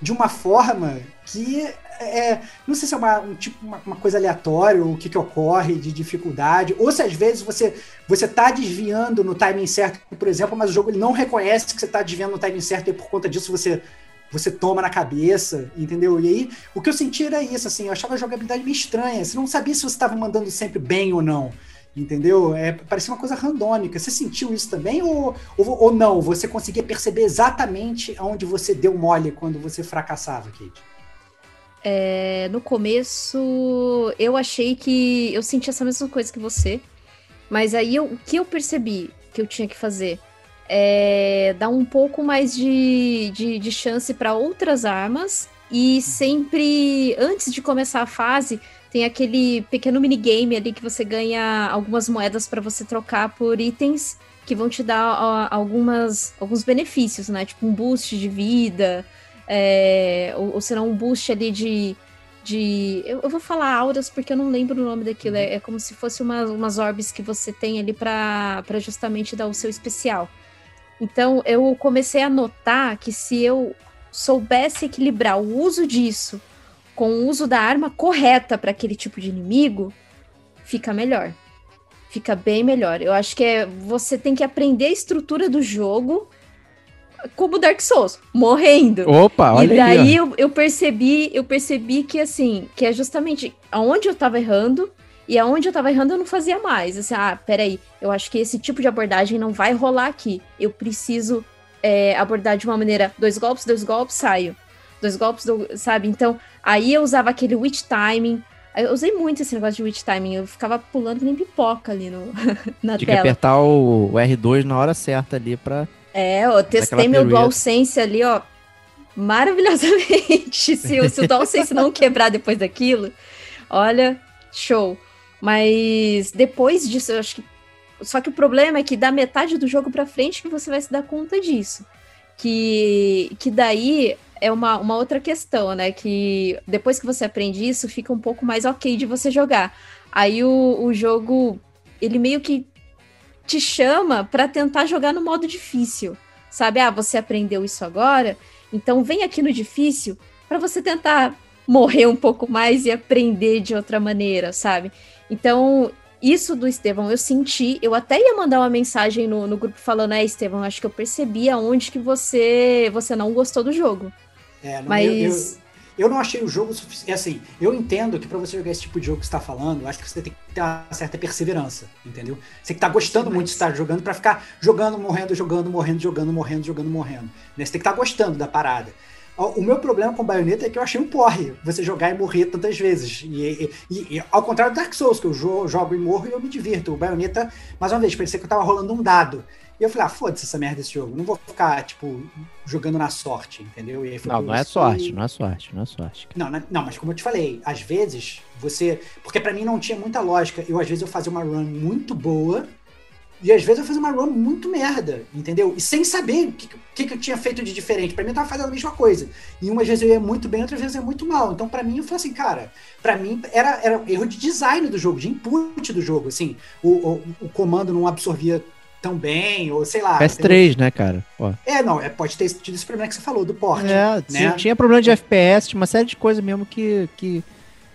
de uma forma que é, não sei se é uma, um, tipo, uma, uma, coisa aleatória, o que, que ocorre de dificuldade, ou se às vezes você você tá desviando no timing certo, por exemplo, mas o jogo ele não reconhece que você tá desviando no timing certo e por conta disso você você toma na cabeça, entendeu? E aí, o que eu senti era isso, assim, eu achava a jogabilidade meio estranha, você não sabia se você estava mandando sempre bem ou não. Entendeu? É, parecia uma coisa randômica. Você sentiu isso também ou, ou, ou não? Você conseguia perceber exatamente onde você deu mole quando você fracassava, Kate? É, no começo, eu achei que eu senti essa mesma coisa que você, mas aí eu, o que eu percebi que eu tinha que fazer é dar um pouco mais de, de, de chance para outras armas e sempre, antes de começar a fase, tem aquele pequeno minigame ali que você ganha algumas moedas para você trocar por itens que vão te dar algumas, alguns benefícios, né? Tipo um boost de vida, é, ou, ou será um boost ali de. de eu, eu, vou falar auras porque eu não lembro o nome daquilo. É, é como se fosse uma, umas orbes que você tem ali para justamente dar o seu especial. Então eu comecei a notar que se eu soubesse equilibrar o uso disso com o uso da arma correta para aquele tipo de inimigo, fica melhor. Fica bem melhor. Eu acho que é, você tem que aprender a estrutura do jogo como Dark Souls, morrendo. Opa, olha E daí aí, eu, eu percebi, eu percebi que assim, que é justamente aonde eu tava errando e aonde eu tava errando eu não fazia mais. Assim, ah, peraí, eu acho que esse tipo de abordagem não vai rolar aqui. Eu preciso é, abordar de uma maneira, dois golpes, dois golpes, saio. Dois golpes, do, sabe? Então, aí eu usava aquele witch timing. Eu usei muito esse negócio de witch timing. Eu ficava pulando que nem pipoca ali no, na Tinha que tela. apertar o, o R2 na hora certa ali pra. É, eu testei meu pirueta. DualSense ali, ó, maravilhosamente. se, o- se o DualSense não quebrar depois daquilo, olha, show. Mas depois disso, eu acho que. Só que o problema é que da metade do jogo pra frente que você vai se dar conta disso. Que, que daí é uma, uma outra questão, né? Que depois que você aprende isso, fica um pouco mais ok de você jogar. Aí o, o jogo, ele meio que te chama pra tentar jogar no modo difícil. Sabe? Ah, você aprendeu isso agora, então vem aqui no difícil pra você tentar morrer um pouco mais e aprender de outra maneira, sabe? Então, isso do Estevão eu senti, eu até ia mandar uma mensagem no, no grupo falando, é, Estevão, acho que eu percebi aonde que você você não gostou do jogo. É, não, Mas- eu, eu, eu não achei o jogo suficiente. Assim, eu entendo que pra você jogar esse tipo de jogo que você tá falando, acho que você tem que ter uma certa perseverança, entendeu? Você tem que tá gostando Demais. muito de estar jogando pra ficar jogando, morrendo, jogando, morrendo, jogando, morrendo, jogando, morrendo. Né? Você tem que estar gostando da parada. O meu problema com o Bayonetta é que eu achei um porre você jogar e morrer tantas vezes. E, e- e- e ao contrário do Dark Souls, que eu jo- jogo e morro e eu me divirto. O Bayonetta, mais uma vez, parecia que eu tava rolando um dado. E eu falei, ah, foda-se essa merda desse jogo. Não vou ficar, tipo, jogando na sorte, entendeu? E Não, não é sorte, não é sorte, não é sorte. não, na- não, mas como eu te falei, às vezes você. Porque pra mim não tinha muita lógica. Eu, às vezes, eu fazia uma run muito boa e às vezes eu fazia uma run muito merda, entendeu? E sem saber o que, que, que eu tinha feito de diferente. Pra mim eu tava fazendo a mesma coisa. E umas vezes eu ia muito bem, outras vezes eu ia muito mal. Então, pra mim, eu falei assim, cara, pra mim era, era erro de design do jogo, de input do jogo. Assim, o, o, o comando não absorvia tão bem, ou sei lá. entendeu? PS3, né, cara? Pô. É, não, é, pode ter tido esse problema que você falou, do porte. É, né? tinha problema de FPS, tinha uma série de coisas mesmo que, que,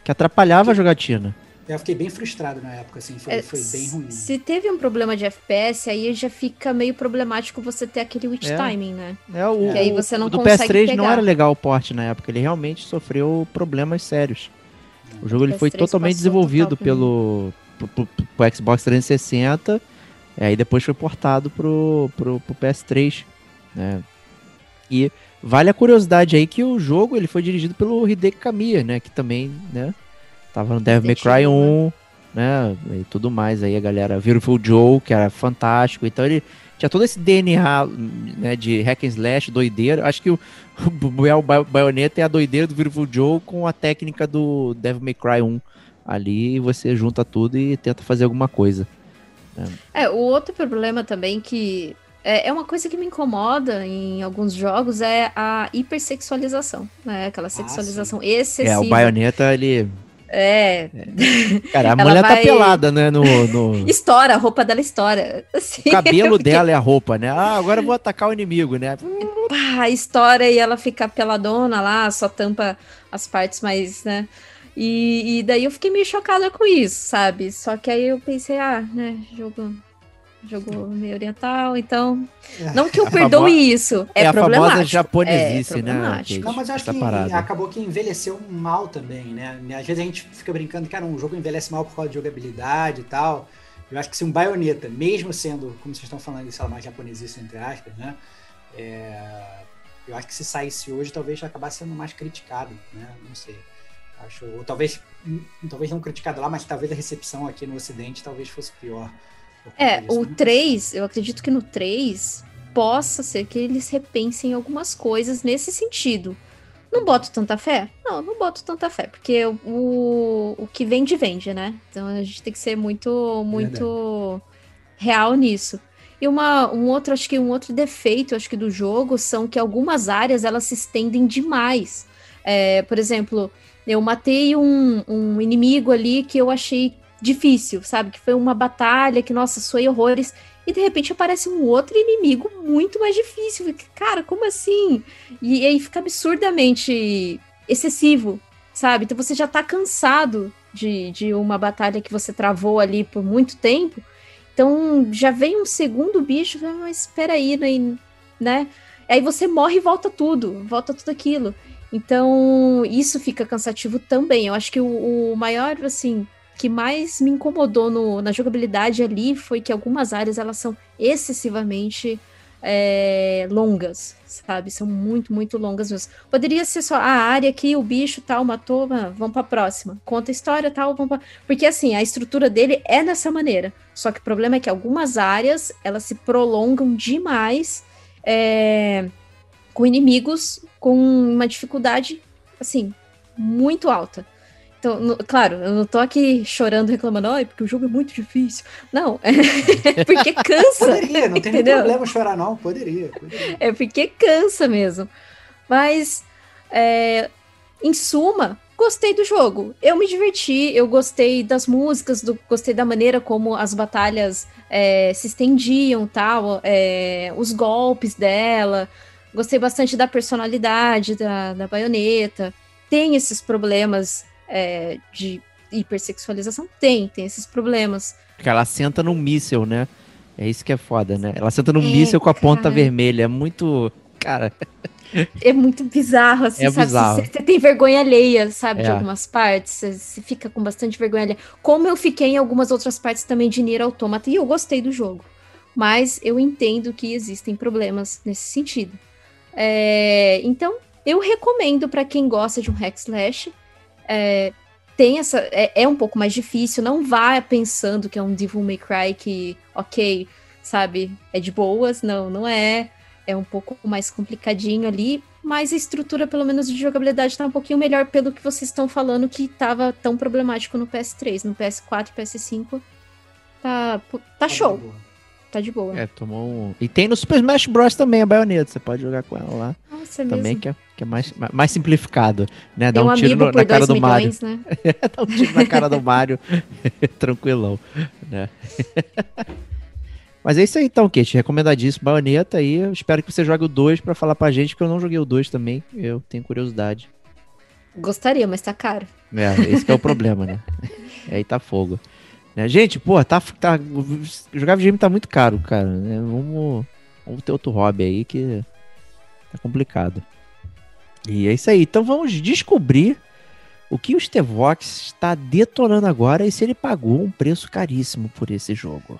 que atrapalhava a jogatina. Eu fiquei bem frustrado na época, assim, foi, É, foi bem ruim. Se teve um problema de FPS, aí já fica meio problemático você ter aquele witch É. timing, né? É, o, Que aí o- você não o do consegue PS3 não pegar. era legal o porte na época, ele realmente sofreu problemas sérios. O jogo ele foi PS3 totalmente desenvolvido total pelo pro, pro- pro Xbox 360, e aí depois foi portado pro, pro, pro PS3, né? E vale a curiosidade aí que o jogo ele foi dirigido pelo Hideki Kamiya, né? Que também, né? Tava no Devil May Cry Evil, 1, né? E tudo mais aí, a galera. Beautiful Joe, que era fantástico. Então ele tinha todo esse DNA né, de hack and slash, doideira. Acho que o, o Ba- Bayonetta é a doideira do Beautiful Joe com a técnica do Devil May Cry 1 ali. E você junta tudo e tenta fazer alguma coisa. É, o outro problema também que é, é uma coisa que me incomoda em alguns jogos é a hipersexualização, né? Aquela sexualização excessiva. É, o Bayonetta, ele. É, Cara, a Ela mulher tá vai- pelada, né? No, no- estoura, a roupa dela estoura. Assim, O cabelo porque, dela é a roupa, né? Ah, agora eu vou atacar o inimigo, né? pá, estoura e ela fica peladona lá, só tampa as partes mais, né? E, e daí eu fiquei meio chocada com isso, sabe? Só que aí eu pensei, ah, né, jogo, jogo meio oriental, então. Não que eu A perdoe famo- isso, é, É, a famosa problemático. japonesice, É né? problemático. Kate? Não, mas eu acho Essa que parada. acabou que envelheceu mal também, né? Às vezes a gente fica brincando que cara, um jogo envelhece mal por causa de jogabilidade e tal. Eu acho que se um baioneta, mesmo sendo, como vocês estão falando, sei lá, mais japonesice, entre aspas, né? É, Eu acho que se saísse hoje, talvez acabasse sendo mais criticado, né? Não sei. Acho, ou talvez, talvez não criticado lá, mas talvez a recepção aqui no Ocidente talvez fosse pior. É, o Não 3, eu acredito que no 3 possa ser que eles repensem algumas coisas nesse sentido. Não boto tanta fé? Não, não boto tanta fé, porque o, o que vende, vende, né? Então a gente tem que ser muito, muito real nisso. E uma, um outro, acho que um outro defeito, acho que do jogo são que algumas áreas elas se estendem demais. É, por exemplo, eu matei um, um inimigo ali que eu achei difícil, sabe? Que foi uma batalha que, nossa, soei horrores. E de repente aparece um outro inimigo muito mais difícil. Cara, como assim? E aí fica absurdamente excessivo, sabe? Então você já tá cansado de, de uma batalha que você travou ali por muito tempo. Então já vem um segundo bicho, fala, mas espera aí, né? né? Aí você morre e volta tudo, volta tudo aquilo. Então, isso fica cansativo também. Eu acho que o, o maior, assim, que mais me incomodou no- na jogabilidade ali foi que algumas áreas elas são excessivamente é, longas, sabe? São muito, muito longas mesmo. Poderia ser só a área aqui, o bicho tal matou, ah, vamos pra próxima. Conta a história tal, vamos pra... Porque assim, a estrutura dele é dessa maneira. Só que o problema é que algumas áreas elas se prolongam demais é, com inimigos com uma dificuldade, assim, muito alta. Então, no- claro, eu não tô aqui chorando, reclamando, ai, porque o jogo é muito difícil. Não, é porque cansa. Poderia, não tem Entendeu? problema chorar, não. Poderia. poderia. É porque cansa mesmo. Mas, é, em suma, gostei do jogo. Eu me diverti, eu gostei das músicas, do- gostei da maneira como as batalhas é, se estendiam, tal, é, os golpes dela. Gostei bastante da personalidade da, da baioneta. Tem esses problemas é, de hipersexualização? Tem, tem esses problemas. Porque ela senta num míssel, né? É isso que é foda, né? Ela senta num É, míssel com a ponta cara. vermelha. É muito. Cara, É muito bizarro, assim, É sabe? bizarro. Você, você tem vergonha alheia, sabe, de É. algumas partes. Você, você fica com bastante vergonha alheia. Como eu fiquei em algumas outras partes também de Nier Automata. E eu gostei do jogo. Mas eu entendo que existem problemas nesse sentido. É, então, eu recomendo para quem gosta de um hack slash. É, tem essa, é, é um pouco mais difícil. Não vá pensando que é um Devil May Cry que, ok, sabe, é de boas. Não, não é é um pouco mais complicadinho ali, mas a estrutura, pelo menos de jogabilidade, tá um pouquinho melhor pelo que vocês estão falando que tava tão problemático no PS3. No PS4 e PS5 tá, tá show, de boa. Tá de boa. é, tomou um. E tem no Super Smash Bros. também a baioneta. Você pode jogar com ela lá Nossa, é também, mesmo. que é, que é mais, mais simplificado, né? Dá Tem um um tiro no- na cara 2 do Mario. né? Dá um tiro na cara do Mario. Tranquilão, né? Mas é isso aí então, Kate. Recomendadíssimo. Baioneta aí. Eu espero que você jogue o 2 pra falar pra gente, porque eu não joguei o 2 também. Eu tenho curiosidade. Gostaria, mas tá caro. É, esse que é o problema, né? Aí tá fogo. Né? Gente, pô, tá, tá, jogar videogame tá muito caro, cara. Né? Vamos, vamos ter outro hobby aí que tá complicado. E é isso aí. Então vamos descobrir o que o Stevox está detonando agora e se ele pagou um preço caríssimo por esse jogo.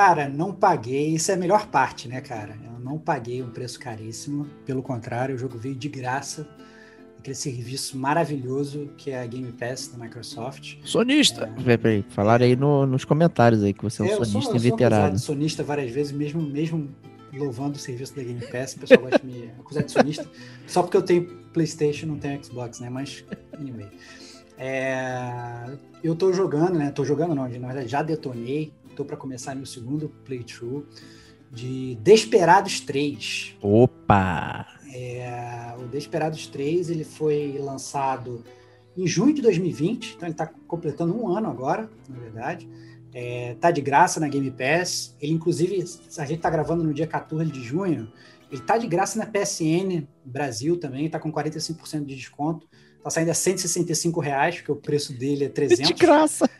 Cara, não paguei. Isso é a melhor parte, né, cara? Eu não paguei um preço caríssimo. Pelo contrário, o jogo veio de graça. Aquele serviço maravilhoso que é a Game Pass da Microsoft. Sonista! É... Peraí, falaram aí no, nos comentários aí que você é um é, sonista sou, inveterado. Eu sou sonista várias vezes, mesmo, mesmo louvando o serviço da Game Pass. O pessoal gosta de me acusar de sonista. Só porque eu tenho PlayStation não tenho Xbox, né? Mas, anyway. É... Eu tô jogando, né? Tô jogando não, na verdade já detonei Estou para começar meu segundo playthrough de Desperados 3. Opa! É, o Desperados 3 ele foi lançado em junho de 2020, então ele está completando um ano agora, na verdade. É, tá de graça na Game Pass. Ele, inclusive, a gente está gravando no dia 14 de junho. Ele tá de graça na PSN Brasil também, tá com 45% de desconto. Tá saindo a 165 reais, porque o preço dele é 300. De graça!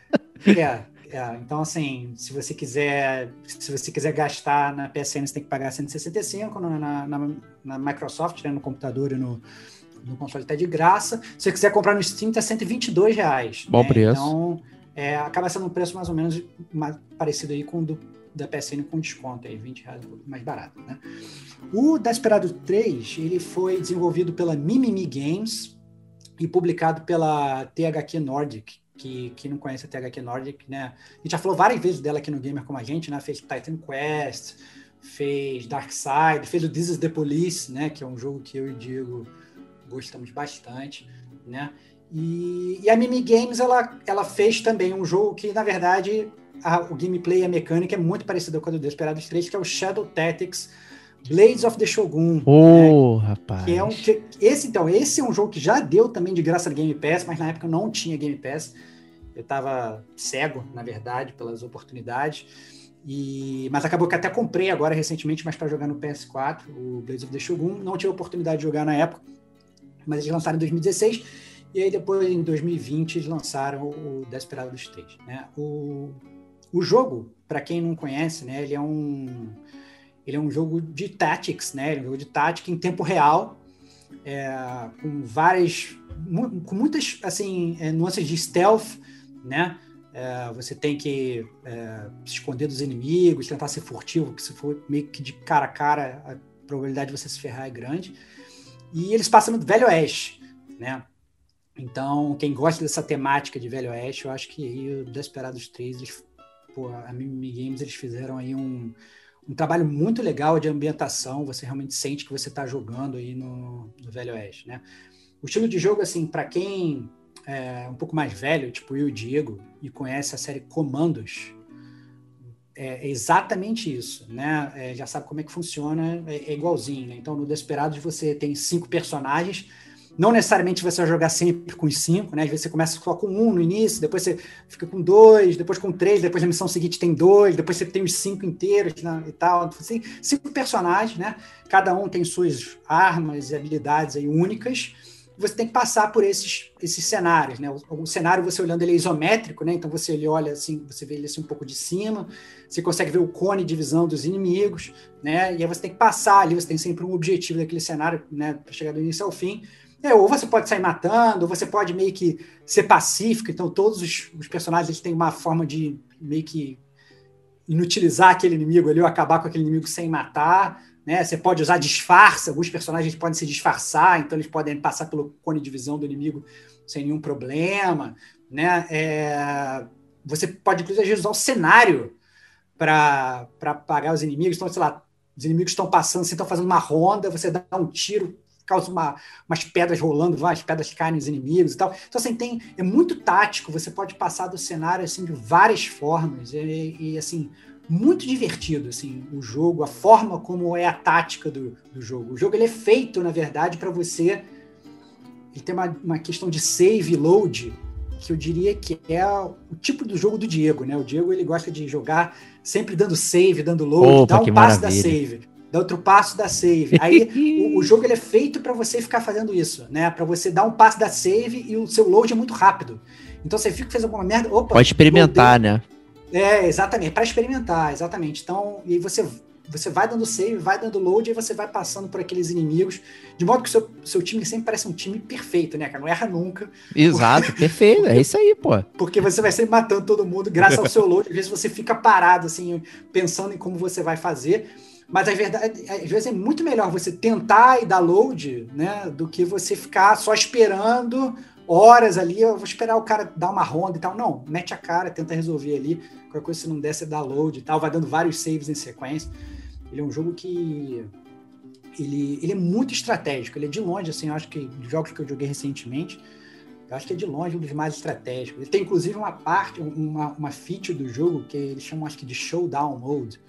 É, é, então, assim, se você quiser se você quiser gastar na PSN, você tem que pagar 165, na, na, na Microsoft, né, no computador e no, no console está de graça. Se você quiser comprar no Steam, está 122 reais. Bom né? preço. Então, é, acaba sendo um preço mais ou menos mais parecido aí com o do, da PSN com desconto, aí, 20 reais mais barato. Né? O Desperado 3 ele foi desenvolvido pela Mimimi Games e publicado pela THQ Nordic, que, que não conhece a THQ Nordic, né? A gente já falou várias vezes dela aqui no Gamer como a gente, né? Fez Titan Quest, fez Dark Side, fez o This is the Police, né? Que é um jogo que eu e o Diego gostamos bastante, né? E, e a Mimi Games, ela, ela fez também um jogo que, na verdade, a, o gameplay e a mecânica é muito parecida com a do Desperados 3, que é o Shadow Tactics Blades of the Shogun. Oh, né? rapaz. Que é um, que, esse, então, esse é um jogo que já deu também de graça no Game Pass, mas na época não tinha Game Pass. Eu estava cego, na verdade, pelas oportunidades. E, mas acabou que até comprei agora recentemente, mas para jogar no PS4, o Blades of the Shogun. Não tive a oportunidade de jogar na época, mas eles lançaram em 2016. E aí depois, em 2020, eles lançaram o Desperados 3. Né? O, o jogo, para quem não conhece, né, ele é um ele é um jogo de tactics, né? Ele é um jogo de tática em tempo real, é, com várias, com muitas assim é, nuances de stealth, né? É, você tem que é, se esconder dos inimigos, tentar ser furtivo, que se for meio que de cara a cara, a probabilidade de você se ferrar é grande. E eles passam no Velho Oeste, né? Então, quem gosta dessa temática de Velho Oeste, eu acho que aí o Desperados 3, eles, pô, a Mimi Games, eles fizeram aí um, um trabalho muito legal de ambientação, você realmente sente que você está jogando aí no, no, Velho Oeste, né? O estilo de jogo, assim, para quem é um pouco mais velho, tipo eu e o Diego, e conhece a série Comandos, é exatamente isso, né? É, já sabe como é que funciona, é, é igualzinho, né? Então, no Desperados você tem cinco personagens, não necessariamente você vai jogar sempre com os cinco, né? Às vezes você começa só com um no início, depois você fica com dois, depois com três, depois na missão seguinte tem dois, depois você tem os cinco inteiros né? e tal. Assim, cinco personagens, né? Cada um tem suas armas e habilidades aí únicas. Você tem que passar por esses, esses cenários, né? O, o cenário, você olhando, ele é isométrico, né? Então você ele olha assim, você vê ele assim um pouco de cima, você consegue ver o cone de visão dos inimigos, né? E aí você tem que passar ali, você tem sempre um objetivo daquele cenário, né? Para chegar do início ao fim. É, ou você pode sair matando, ou você pode meio que ser pacífico. Então, todos os, os personagens eles têm uma forma de meio que inutilizar aquele inimigo ali, ou acabar com aquele inimigo sem matar. Né? Você pode usar disfarce, alguns personagens podem se disfarçar, então eles podem passar pelo cone de visão do inimigo sem nenhum problema. Né? É... Você pode, inclusive, usar o cenário para apagar os inimigos. Então, sei lá, os inimigos estão passando, você está fazendo uma ronda, você dá um tiro, causa uma, umas pedras rolando, as pedras caem nos inimigos e tal. Então, assim, tem, é muito tático, você pode passar do cenário, assim, de várias formas, e, e assim, muito divertido, assim, o jogo, a forma como é a tática do, do jogo. O jogo, ele é feito, na verdade, para você ele tem uma, uma questão de save load que eu diria que é o tipo do jogo do Diego, né? O Diego ele gosta de jogar sempre dando save, dando load, Opa, dá um passo maravilha. da save, dá outro passo da save. Aí o, o jogo ele é feito para você ficar fazendo isso, né? Para você dar um passo da save e o seu load é muito rápido. Então você fica fez alguma merda, opa, Pode experimentar, né? É, exatamente, para experimentar, exatamente. Então, e aí você você vai dando save, vai dando load, e você vai passando por aqueles inimigos, de modo que o seu, seu time sempre parece um time perfeito, né, cara? Não erra nunca, Exato, perfeito. É isso aí, pô. porque você vai sempre matando todo mundo graças ao seu load. Às vezes você fica parado, assim, pensando em como você vai fazer. Mas a verdade, às vezes é muito melhor você tentar e dar load, né, do que você ficar só esperando horas ali. Eu vou esperar o cara dar uma ronda e tal. Não, mete a cara, tenta resolver ali. Qualquer coisa, se não der, você dá load e tal. Vai dando vários saves em sequência. Ele é um jogo que. Ele, ele é muito estratégico. Ele é de longe, assim, eu acho que jogos que eu joguei recentemente, eu acho que é de longe um dos mais estratégicos. Ele tem inclusive uma parte, uma, uma feature do jogo que eles chamam, acho que, de Showdown Mode,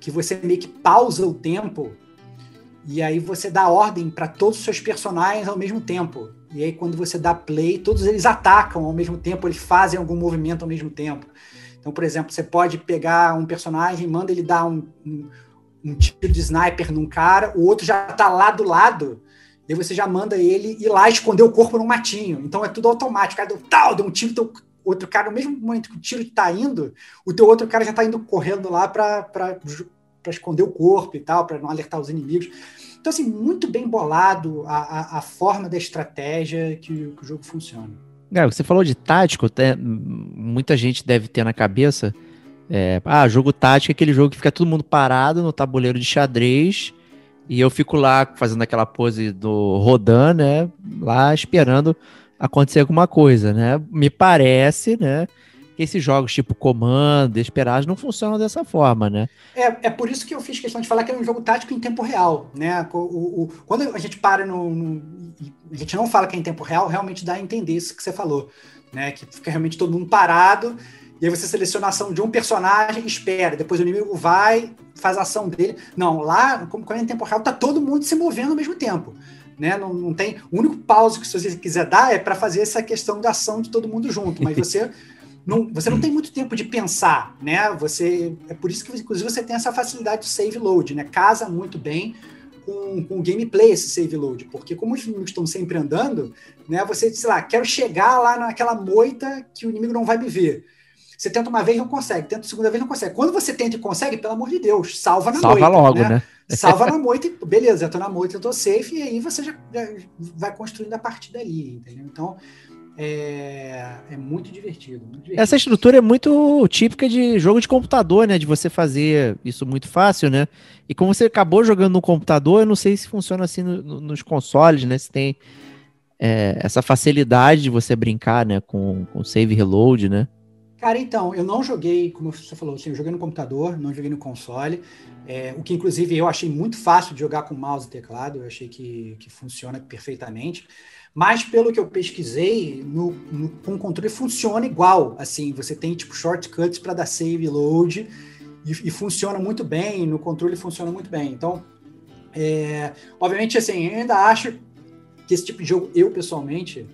que você meio que pausa o tempo e aí você dá ordem para todos os seus personagens ao mesmo tempo. E aí, quando você dá play, todos eles atacam ao mesmo tempo, eles fazem algum movimento ao mesmo tempo. Então, por exemplo, você pode pegar um personagem, manda ele dar um, um, um tiro de sniper num cara, o outro já tá lá do lado, e aí você já manda ele ir lá esconder o corpo num matinho. Então é tudo automático. O cara deu tal, deu um tiro, teu outro cara, no mesmo momento que o tiro tá indo, o teu outro cara já tá indo correndo lá para esconder o corpo e tal, para não alertar os inimigos. Então, assim, muito bem bolado a, a, a forma da estratégia que, que o jogo funciona. É, você falou de tático, até, muita gente deve ter na cabeça. é, ah, jogo tático é aquele jogo que fica todo mundo parado no tabuleiro de xadrez e eu fico lá fazendo aquela pose do Rodan, né? Lá esperando acontecer alguma coisa, né? Me parece, né? Que esses jogos tipo Comando, Desperado não funcionam dessa forma, né? É, é por isso que eu fiz questão de falar que é um jogo tático em tempo real, né? O, o- o- quando a gente para no, no- e A gente não fala que é em tempo real, realmente dá a entender isso que você falou, né? Que fica realmente todo mundo parado, e aí você seleciona a ação de um personagem e espera, depois o inimigo vai, faz a ação dele. Não, lá, como quando é em tempo real, tá todo mundo se movendo ao mesmo tempo. Né? Não, não tem. O único pause que você quiser dar é para fazer essa questão da ação de todo mundo junto, mas você não, você não tem muito tempo de pensar, né? Você é por isso que inclusive você tem essa facilidade de save load, né? Casa muito bem com, com o gameplay esse save load, porque como os inimigos estão sempre andando, né? Você, sei lá, quero chegar lá naquela moita que o inimigo não vai me ver. Você tenta uma vez não consegue, tenta a segunda vez não consegue. Quando você tenta e consegue, pelo amor de Deus, salva na Salva moita, logo, né? né? Salva na moita e beleza, eu tô na moita, eu tô safe, e aí você já, já vai construindo a partir dali, entendeu? Então é, é muito divertido. muito divertido. Essa estrutura é muito típica de jogo de computador, né? De você fazer isso muito fácil, né? E como você acabou jogando no computador, eu não sei se funciona assim no- no- nos consoles, né? Se tem é, essa facilidade de você brincar, né? Com, com save e reload, né? Cara, então, eu não joguei, como você falou, assim, eu joguei no computador, não joguei no console, é, o que inclusive eu achei muito fácil de jogar com mouse e teclado, eu achei que, que funciona perfeitamente, mas pelo que eu pesquisei, no, no- com controle funciona igual, assim, você tem tipo shortcuts para dar save e load, e, e funciona muito bem, no controle funciona muito bem, então, é, obviamente, assim, eu ainda acho que esse tipo de jogo, eu pessoalmente,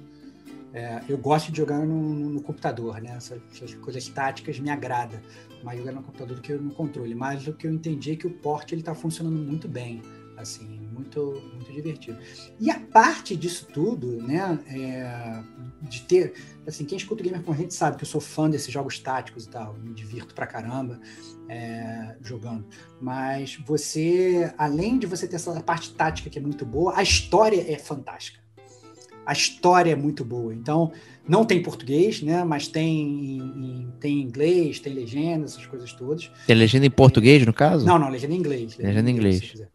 é, eu gosto de jogar no, no- no computador, né? Essas, essas coisas táticas me agrada, mais jogar no computador do que no controle. Mas o que eu entendi é que o porte ele está funcionando muito bem, assim, muito, muito divertido. E a parte disso tudo, né? é, de ter, assim, quem escuta o Gamer com a gente sabe que eu sou fã desses jogos táticos e tal, me divirto pra caramba é, jogando. Mas você, além de você ter essa parte tática que é muito boa, a história é fantástica a história é muito boa. Então, não tem português, né? Mas tem, em- tem inglês, tem legenda, essas coisas todas. Tem legenda em português, no caso? Não, não, legenda em inglês. Legenda em inglês. quiser.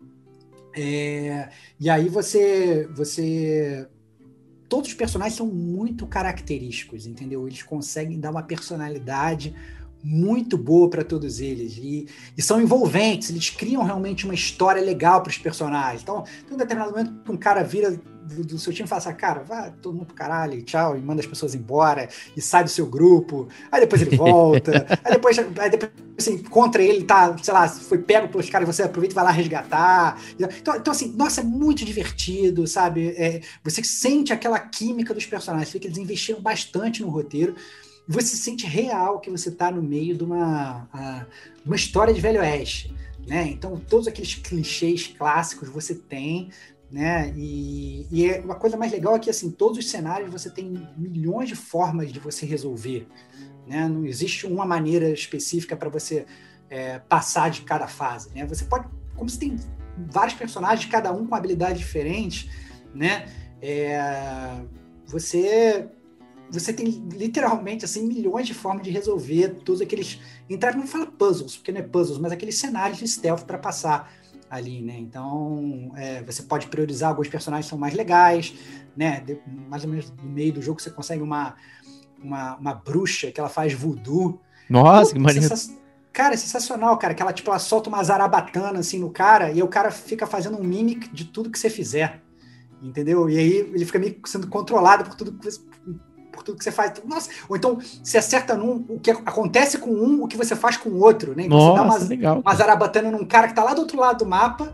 É, e aí você, você. Todos os personagens são muito característicos, entendeu? Eles conseguem dar uma personalidade muito boa para todos eles e, e são envolventes. Eles criam realmente uma história legal para os personagens. Então, tem um determinado momento um cara vira do, do seu time fala assim, cara, vai todo mundo pro caralho, tchau, e manda as pessoas embora, e sai do seu grupo, aí depois ele volta, aí depois, aí depois assim, contra ele, tá, sei lá, foi pego pelos caras, você aproveita e vai lá resgatar. Então, então assim, nossa, é muito divertido, sabe? É, você sente aquela química dos personagens, vê que eles investiram bastante no roteiro, você sente real que você está no meio de uma, a, uma história de Velho Oeste. Né? Então, todos aqueles clichês clássicos você tem, né? E, e é, uma coisa mais legal é que assim, todos os cenários você tem milhões de formas de você resolver. Né? Não existe uma maneira específica para você é, passar de cada fase. Né? Você pode, como você tem vários personagens, cada um com habilidades diferentes, né? É, você você tem literalmente assim milhões de formas de resolver todos aqueles entrar não fala puzzles porque não é puzzles mas aqueles cenários de stealth para passar ali né então é, você pode priorizar alguns personagens que são mais legais né de, mais ou menos no meio do jogo você consegue uma uma, uma bruxa que ela faz voodoo nossa Pô, que maneiro Cara, é sensacional, cara. Que ela, tipo, ela solta uma zarabatana assim no cara e o cara fica fazendo um mimic de tudo que você fizer. Entendeu? E aí ele fica meio sendo controlado por tudo que, tudo que você faz. Nossa, ou então você acerta num, o que acontece com um, o que você faz com o outro, né? Então, Nossa, você dá uma, legal, uma zarabatana num cara que tá lá do outro lado do mapa,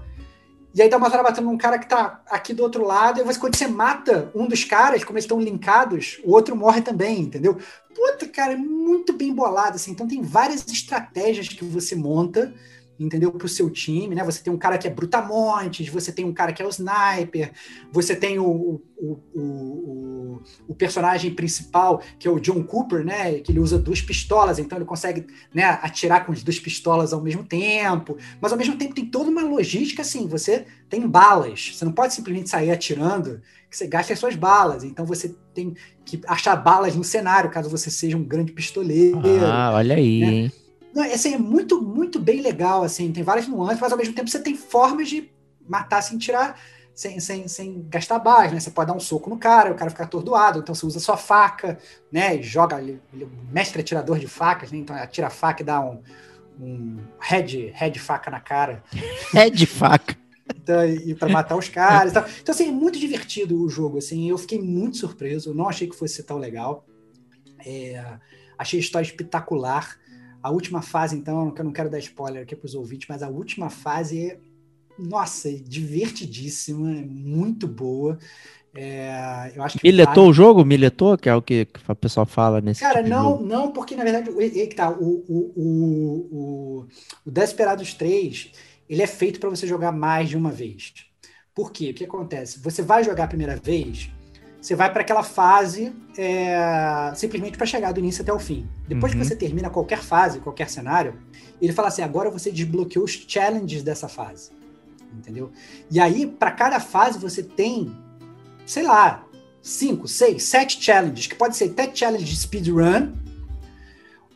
e aí dá uma zarabatana num cara que tá aqui do outro lado, e você, quando você mata um dos caras, como eles estão linkados, o outro morre também, entendeu? Puta, cara, é muito bem bolado, assim. Então tem várias estratégias que você monta entendeu? Para o seu time, né? Você tem um cara que é brutamontes, você tem um cara que é o sniper, você tem o, o, o, o, personagem principal, que é o John Cooper, né? Que ele usa duas pistolas, então ele consegue né, atirar com as duas pistolas ao mesmo tempo, mas ao mesmo tempo tem toda uma logística assim, você tem balas, você não pode simplesmente sair atirando, que você gasta as suas balas, então você tem que achar balas no cenário, caso você seja um grande pistoleiro. Ah, olha aí, né? hein? Não, assim, é muito, muito bem legal, assim, tem várias nuances, mas ao mesmo tempo você tem formas de matar sem tirar, sem, sem, sem gastar base, né? Você pode dar um soco no cara, o cara fica atordoado, então você usa sua faca, né? E joga, ele, ele é mestre atirador de facas, né? Então atira a faca e dá um, um head, head faca na cara. Head faca. Então, e para matar os caras. Então, então, assim, é muito divertido o jogo. Assim, eu fiquei muito surpreso. Eu não achei que fosse ser tão legal. É, achei a história espetacular. A última fase, então, que eu não quero dar spoiler aqui para os ouvintes, mas a última fase é, nossa, é divertidíssima, é muito boa. É, eu acho que Miletou vale... o jogo? Miletou, que é o que o pessoal fala nesse Cara, tipo não, não, porque na verdade o, tá, o, o, o, o Desperados 3 ele é feito para você jogar mais de uma vez. Por quê? O que acontece? Você vai jogar a primeira vez, você vai para aquela fase é, simplesmente para chegar do início até o fim. Depois uhum. que você termina qualquer fase, qualquer cenário, ele fala assim: agora você desbloqueou os challenges dessa fase. Entendeu? E aí, para cada fase, você tem, sei lá, cinco, seis, sete challenges, que pode ser até challenge de speedrun,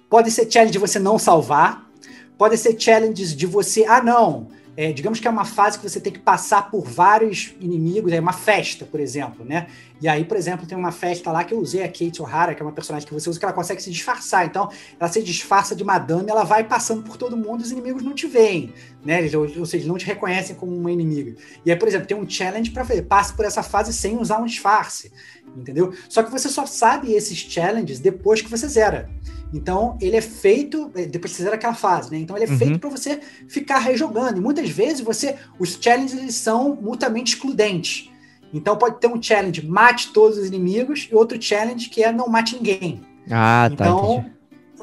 pode ser challenge de você não salvar, pode ser challenges de você, ah, não, é, digamos que é uma fase que você tem que passar por vários inimigos, é uma festa, por exemplo, né? E aí, por exemplo, tem uma festa lá que eu usei a Kate O'Hara, que é uma personagem que você usa, que ela consegue se disfarçar. Então, ela se disfarça de madame, ela vai passando por todo mundo os inimigos não te veem, né? Ou, ou seja, não te reconhecem como uma inimiga. E aí, por exemplo, tem um challenge para fazer, passe por essa fase sem usar um disfarce, entendeu? Só que você só sabe esses challenges depois que você zera. Então, ele é feito, é, depois de fizer aquela fase, né? Então, ele é uhum. feito para você ficar rejogando. E muitas vezes você, os challenges eles são mutuamente excludentes. Então, pode ter um challenge mate todos os inimigos e outro challenge que é não mate ninguém. Ah, tá. Então,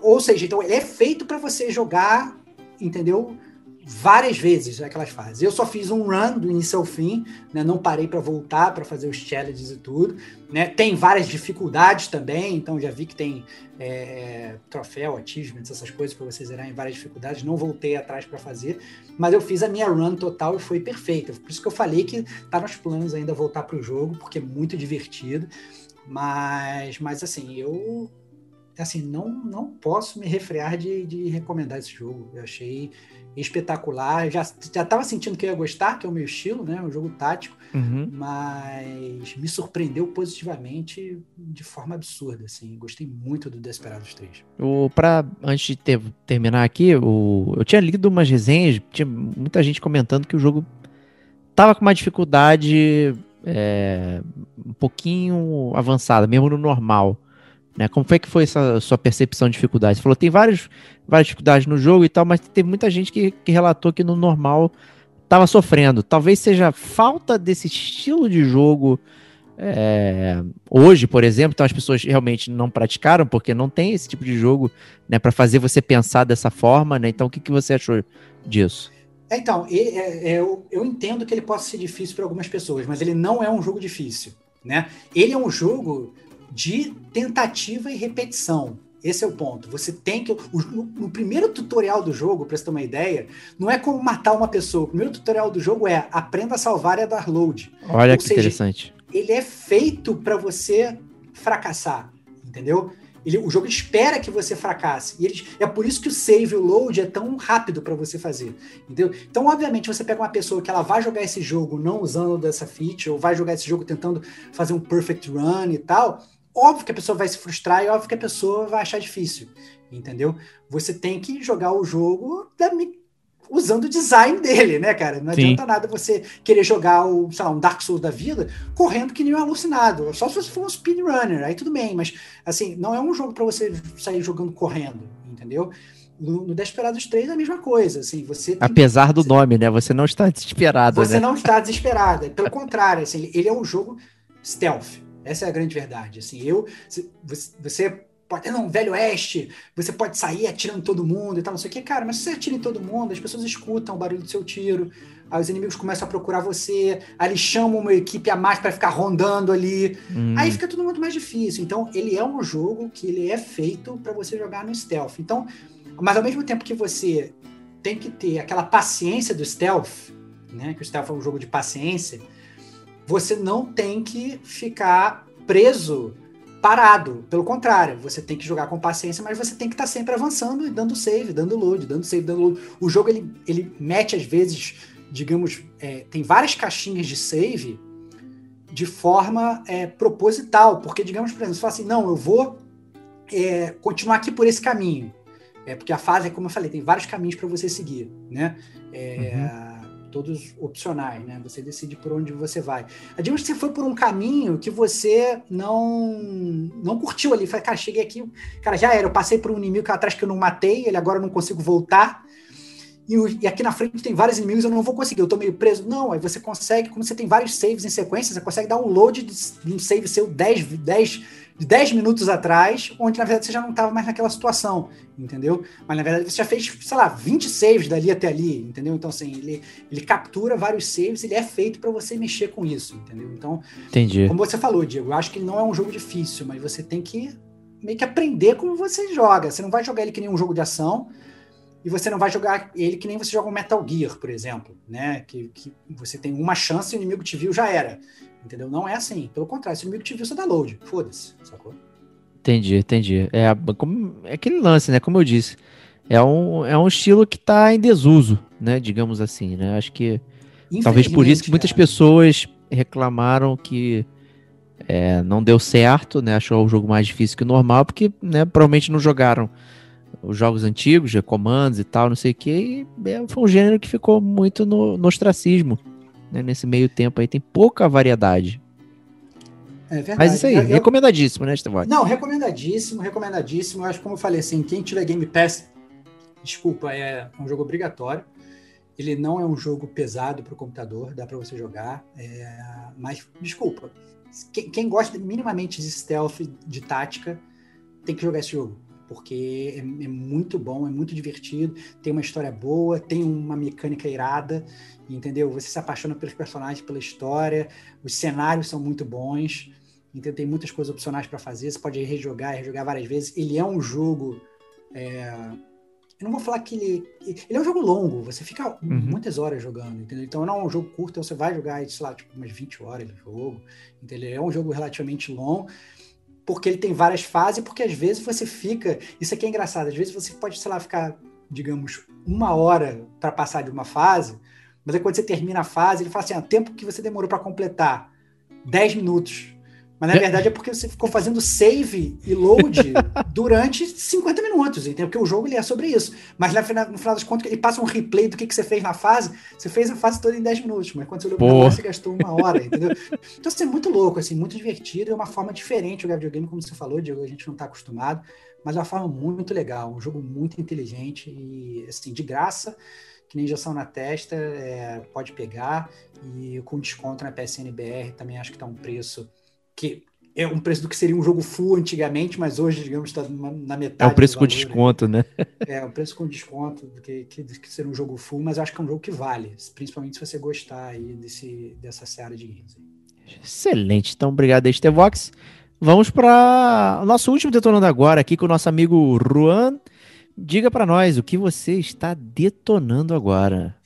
ou seja, então ele é feito para você jogar, entendeu? Várias vezes aquelas fases. Eu só fiz um run do início ao fim, né? não parei para voltar para fazer os challenges e tudo. Né? Tem várias dificuldades também, então já vi que tem é, troféu, achievements, essas coisas para você zerar em várias dificuldades. Não voltei atrás para fazer, mas eu fiz a minha run total e foi perfeita. Por isso que eu falei que tá nos planos ainda voltar para o jogo, porque é muito divertido. Mas, mas assim, eu assim, não, não posso me refrear de, de recomendar esse jogo. Eu achei espetacular. Já já estava sentindo que eu ia gostar, que é o meu estilo, né? Um jogo tático, uhum. mas me surpreendeu positivamente de forma absurda, assim. Gostei muito do Desperados 3. O para antes de ter, terminar aqui, o, eu tinha lido umas resenhas, tinha muita gente comentando que o jogo tava com uma dificuldade é, um pouquinho avançada, mesmo no normal. Né? Como foi que foi essa sua percepção de dificuldade? Você falou tem várias, várias dificuldades no jogo e tal, mas teve muita gente que, que relatou que no normal estava sofrendo. Talvez seja falta desse estilo de jogo é, hoje, por exemplo, então as pessoas realmente não praticaram porque não tem esse tipo de jogo né, para fazer você pensar dessa forma. Né? Então, o que, que você achou disso? É, então, é, eu, eu entendo que ele possa ser difícil para algumas pessoas, mas ele não é um jogo difícil. Né? Ele é um jogo de tentativa e repetição. Esse é o ponto. Você tem que. No, primeiro tutorial do jogo, para você ter uma ideia, não é como matar uma pessoa. O primeiro tutorial do jogo é aprenda a salvar e a dar load. Olha Ou que seja, interessante. Ele é feito para você fracassar, entendeu? Ele, o jogo espera que você fracasse. E ele, é por isso que o save e o load é tão rápido para você fazer. Entendeu? Então, obviamente, você pega uma pessoa que ela vai jogar esse jogo não usando dessa feature, ou vai jogar esse jogo tentando fazer um perfect run e tal óbvio que a pessoa vai se frustrar e óbvio que a pessoa vai achar difícil, entendeu? Você tem que jogar o jogo da, usando o design dele, né, cara? Não Sim. adianta nada você querer jogar o, sei lá, um Dark Souls da vida correndo que nem um alucinado. Só se você for um speedrunner, aí tudo bem, mas assim, não é um jogo para você sair jogando correndo, entendeu? No, no Desperados 3 é a mesma coisa, assim, você... Apesar do nome, né? Você não está desesperado, Você né? não está desesperado. Pelo contrário, assim, ele é um jogo stealth. Essa é a grande verdade. Assim, eu, você pode ter um velho oeste, você pode sair atirando todo mundo e tal, não sei o que, cara, mas se você atira em todo mundo, as pessoas escutam o barulho do seu tiro, aí os inimigos começam a procurar você, aí eles chamam uma equipe a mais para ficar rondando ali, hum. aí fica tudo muito mais difícil. Então, ele é um jogo que ele é feito para você jogar no stealth. Então, mas ao mesmo tempo que você tem que ter aquela paciência do stealth, né, que o stealth é um jogo de paciência, você não tem que ficar preso, parado. Pelo contrário, você tem que jogar com paciência, mas você tem que estar tá sempre avançando e dando save, dando load, dando save, dando load. O jogo ele, ele mete às vezes, digamos, é, tem várias caixinhas de save de forma é, proposital, porque digamos, por exemplo, você fala assim, não, eu vou é, continuar aqui por esse caminho. É porque a fase, como eu falei, tem vários caminhos para você seguir, né? É, uhum todos opcionais, né? Você decide por onde você vai. Digamos que você foi por um caminho que você não não curtiu ali. Falei, cara, cheguei aqui, cara, já era. Eu passei por um inimigo atrás que eu não matei, ele agora eu não consigo voltar. E, e, aqui na frente tem vários inimigos, eu não vou conseguir, eu tô meio preso. Não, aí você consegue, como você tem vários saves em sequência, você consegue dar um load de, um save seu 10, 10 de 10 minutos atrás, onde na verdade você já não estava mais naquela situação, entendeu? Mas na verdade você já fez, sei lá, 20 saves dali até ali, entendeu? Então, assim, ele, ele captura vários saves, ele é feito para você mexer com isso, entendeu? Então, Entendi. como você falou, Diego, eu acho que ele não é um jogo difícil, mas você tem que meio que aprender como você joga. Você não vai jogar ele que nem um jogo de ação, e você não vai jogar ele que nem você joga um Metal Gear, por exemplo, né? Que, que você tem uma chance e o inimigo te viu, já era. Entendeu? Não é assim. Pelo contrário, se o inimigo te viu, você dá load. Foda-se, sacou? Entendi, entendi. É, como, é aquele lance, né? Como eu disse. É um, é um estilo que está em desuso, né? Digamos assim, né? Acho que talvez por isso que muitas cara. pessoas reclamaram que é, não deu certo, né? Achou o jogo mais difícil que o normal, porque né, provavelmente não jogaram os jogos antigos, de comandos e tal, não sei o que. E é, foi um gênero que ficou muito no, no ostracismo né, nesse meio tempo aí tem pouca variedade. É verdade. Mas isso aí, eu, recomendadíssimo, né, Estevão? Não, recomendadíssimo, recomendadíssimo. Eu acho que, como eu falei assim, quem tiver Game Pass, desculpa, é um jogo obrigatório. Ele não é um jogo pesado para o computador, dá para você jogar. É, mas, desculpa, quem, quem gosta minimamente de stealth, de tática, tem que jogar esse jogo porque é, é, muito bom, é muito divertido, tem uma história boa, tem uma mecânica irada, entendeu? Você se apaixona pelos personagens, pela história, os cenários são muito bons, então tem muitas coisas opcionais para fazer, você pode rejogar, rejogar várias vezes. Ele é um jogo. É... Eu não vou falar que ele. Ele é um jogo longo, você fica uhum. muitas horas jogando, entendeu? Então não é um jogo curto, então você vai jogar, sei lá, tipo, umas 20 horas de jogo, entendeu? É um jogo relativamente longo porque ele tem várias fases, porque às vezes você fica. Isso aqui é engraçado, às vezes você pode, sei lá, ficar, digamos, uma hora para passar de uma fase, mas aí quando você termina a fase, ele fala assim: ah, tempo que você demorou para completar, 10 minutos. Mas na verdade é porque você ficou fazendo save e load durante 50 minutos, entendeu? Porque o jogo ele é sobre isso. Mas no final, no final das contas, ele passa um replay do que, que você fez na fase. Você fez a fase toda em 10 minutos, mas quando você olhou pra você gastou uma hora, entendeu? Então, assim, é muito louco, assim, muito divertido. É uma forma diferente jogar videogame, como você falou, Diego, a gente não tá acostumado. Mas é uma forma muito legal, um jogo muito inteligente e, assim, de graça que nem injeção na testa, é, pode pegar. E com desconto na PSNBR também acho que está um preço que é um preço do que seria um jogo full antigamente, mas hoje, digamos, está na metade. É o preço com desconto, né? É, o preço com desconto do que, que, que seria um jogo full, mas acho que é um jogo que vale, principalmente se você gostar aí desse, dessa série de games. Excelente, então obrigado, Estevox. Vamos para o nosso último detonando agora aqui com o nosso amigo Juan. Diga para nós o que você está detonando agora.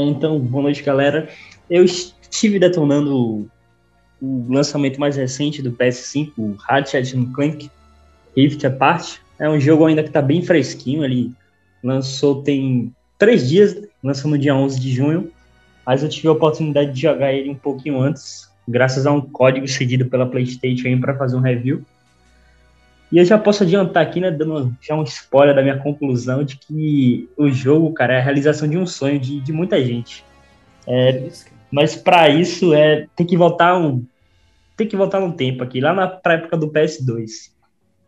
Então, boa noite, galera. Eu estive detonando o lançamento mais recente do PS5, o Ratchet Clank Rift Apart. É um jogo ainda que está bem fresquinho, ele lançou tem três dias, lançou no dia 11 de junho, mas eu tive a oportunidade de jogar ele um pouquinho antes, graças a um código cedido pela PlayStation para fazer um review. E eu já posso adiantar aqui, né, dando já um spoiler da minha conclusão de que o jogo, cara, é a realização de um sonho de, de muita gente. É, mas para isso é tem que voltar um tem que voltar no tempo aqui, lá na pra época do PS2.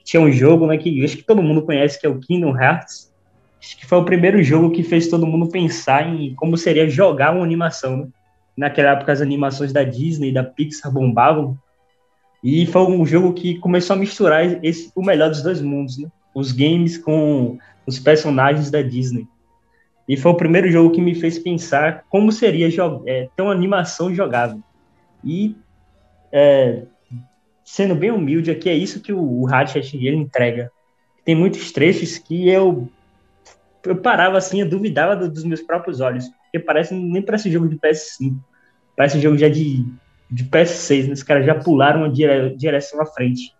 Tinha um jogo, né, que acho que todo mundo conhece, que é o Kingdom Hearts. Acho que foi o primeiro jogo que fez todo mundo pensar em como seria jogar uma animação, né? Naquela época as animações da Disney, da Pixar bombavam. E foi um jogo que começou a misturar esse, o melhor dos dois mundos, né? Os games com os personagens da Disney. E foi o primeiro jogo que me fez pensar como seria é, ter uma animação jogável. E é, sendo bem humilde aqui, é isso que o, o Ratchet ele entrega. Tem muitos trechos que eu, eu parava assim, eu duvidava do, dos meus próprios olhos, porque parece nem parece jogo de PS5, parece jogo já de, de PS6, né? os caras já pularam uma dire, direção à frente.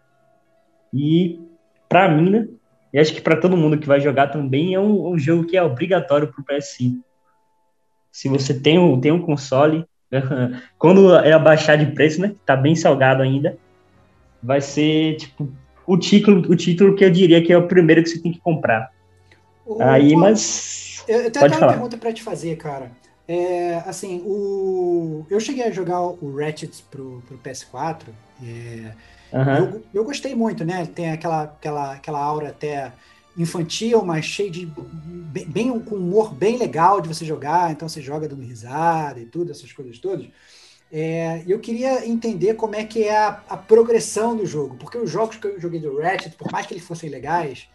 E para mim, né, e acho que para todo mundo que vai jogar também é um, um jogo que é obrigatório para o PS5. Se você tem um, tem um console, Quando é abaixar de preço, né? Tá bem salgado ainda. Vai ser, tipo, o título, o título que eu diria que é o primeiro que você tem que comprar. O, Aí, mas. Eu, eu tenho até uma pergunta para te fazer, cara. É, assim, o... eu cheguei a jogar o Ratchet pro, pro PS4. É... Uhum. Eu, eu gostei muito, né? Tem aquela, aquela, aquela aura até infantil, mas cheio de. Bem, bem, com humor bem legal de você jogar, então você joga dando risada e tudo, essas coisas todas. É, eu queria entender como é que é a, a, progressão do jogo, porque os jogos que eu joguei do Ratchet, por mais que eles fossem legais,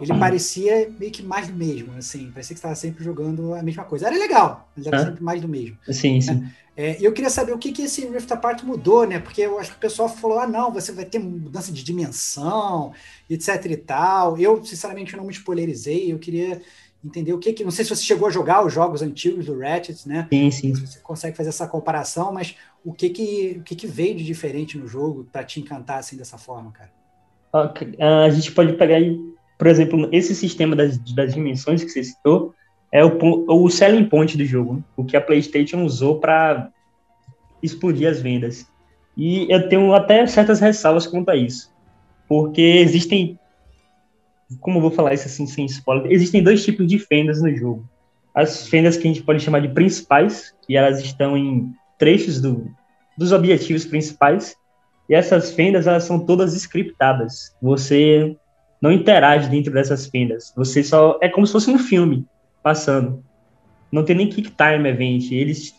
ele parecia meio que mais do mesmo, assim, parecia que estava sempre jogando a mesma coisa. Era legal, mas era sempre mais do mesmo. Sim, sim. É, eu queria saber o que, que esse Rift Apart mudou, né? Porque eu acho que o pessoal falou: ah, não, você vai ter mudança de dimensão, etc e tal. Eu, sinceramente, não me spoilerizei. Eu queria entender o que que. Não sei se você chegou a jogar os jogos antigos do Ratchet, né? Sim, sim. Se você consegue fazer essa comparação, mas o que que, o que, que veio de diferente no jogo para te encantar assim dessa forma, cara? A gente pode pegar aí, por exemplo, esse sistema das, das dimensões que você citou é o, o selling point do jogo, né? o que a PlayStation usou para explodir as vendas. E eu tenho até certas ressalvas quanto a isso, porque existem, como eu vou falar isso assim sem spoiler, existem dois tipos de fendas no jogo. As fendas que a gente pode chamar de principais, que elas estão em trechos do, dos objetivos principais, e essas fendas elas são todas scriptadas. Você não interage dentro dessas fendas. Você só é como se fosse um filme passando. Não tem nem kick time event. Eles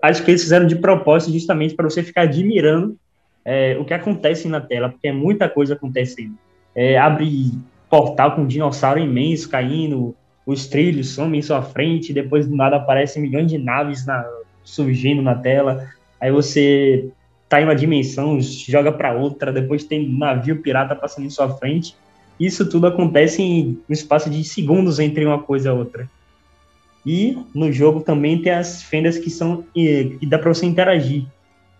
acho que eles fizeram de propósito justamente para você ficar admirando é, o que acontece na tela, porque é muita coisa acontecendo. É, abre portal com um dinossauro imenso caindo, os trilhos somem em sua frente, depois do nada aparecem milhões de naves na, surgindo na tela. Aí você tá em uma dimensão, joga para outra, depois tem um navio pirata passando em sua frente. Isso tudo acontece em um espaço de segundos entre uma coisa e outra. E no jogo também tem as fendas que são que dá para você interagir,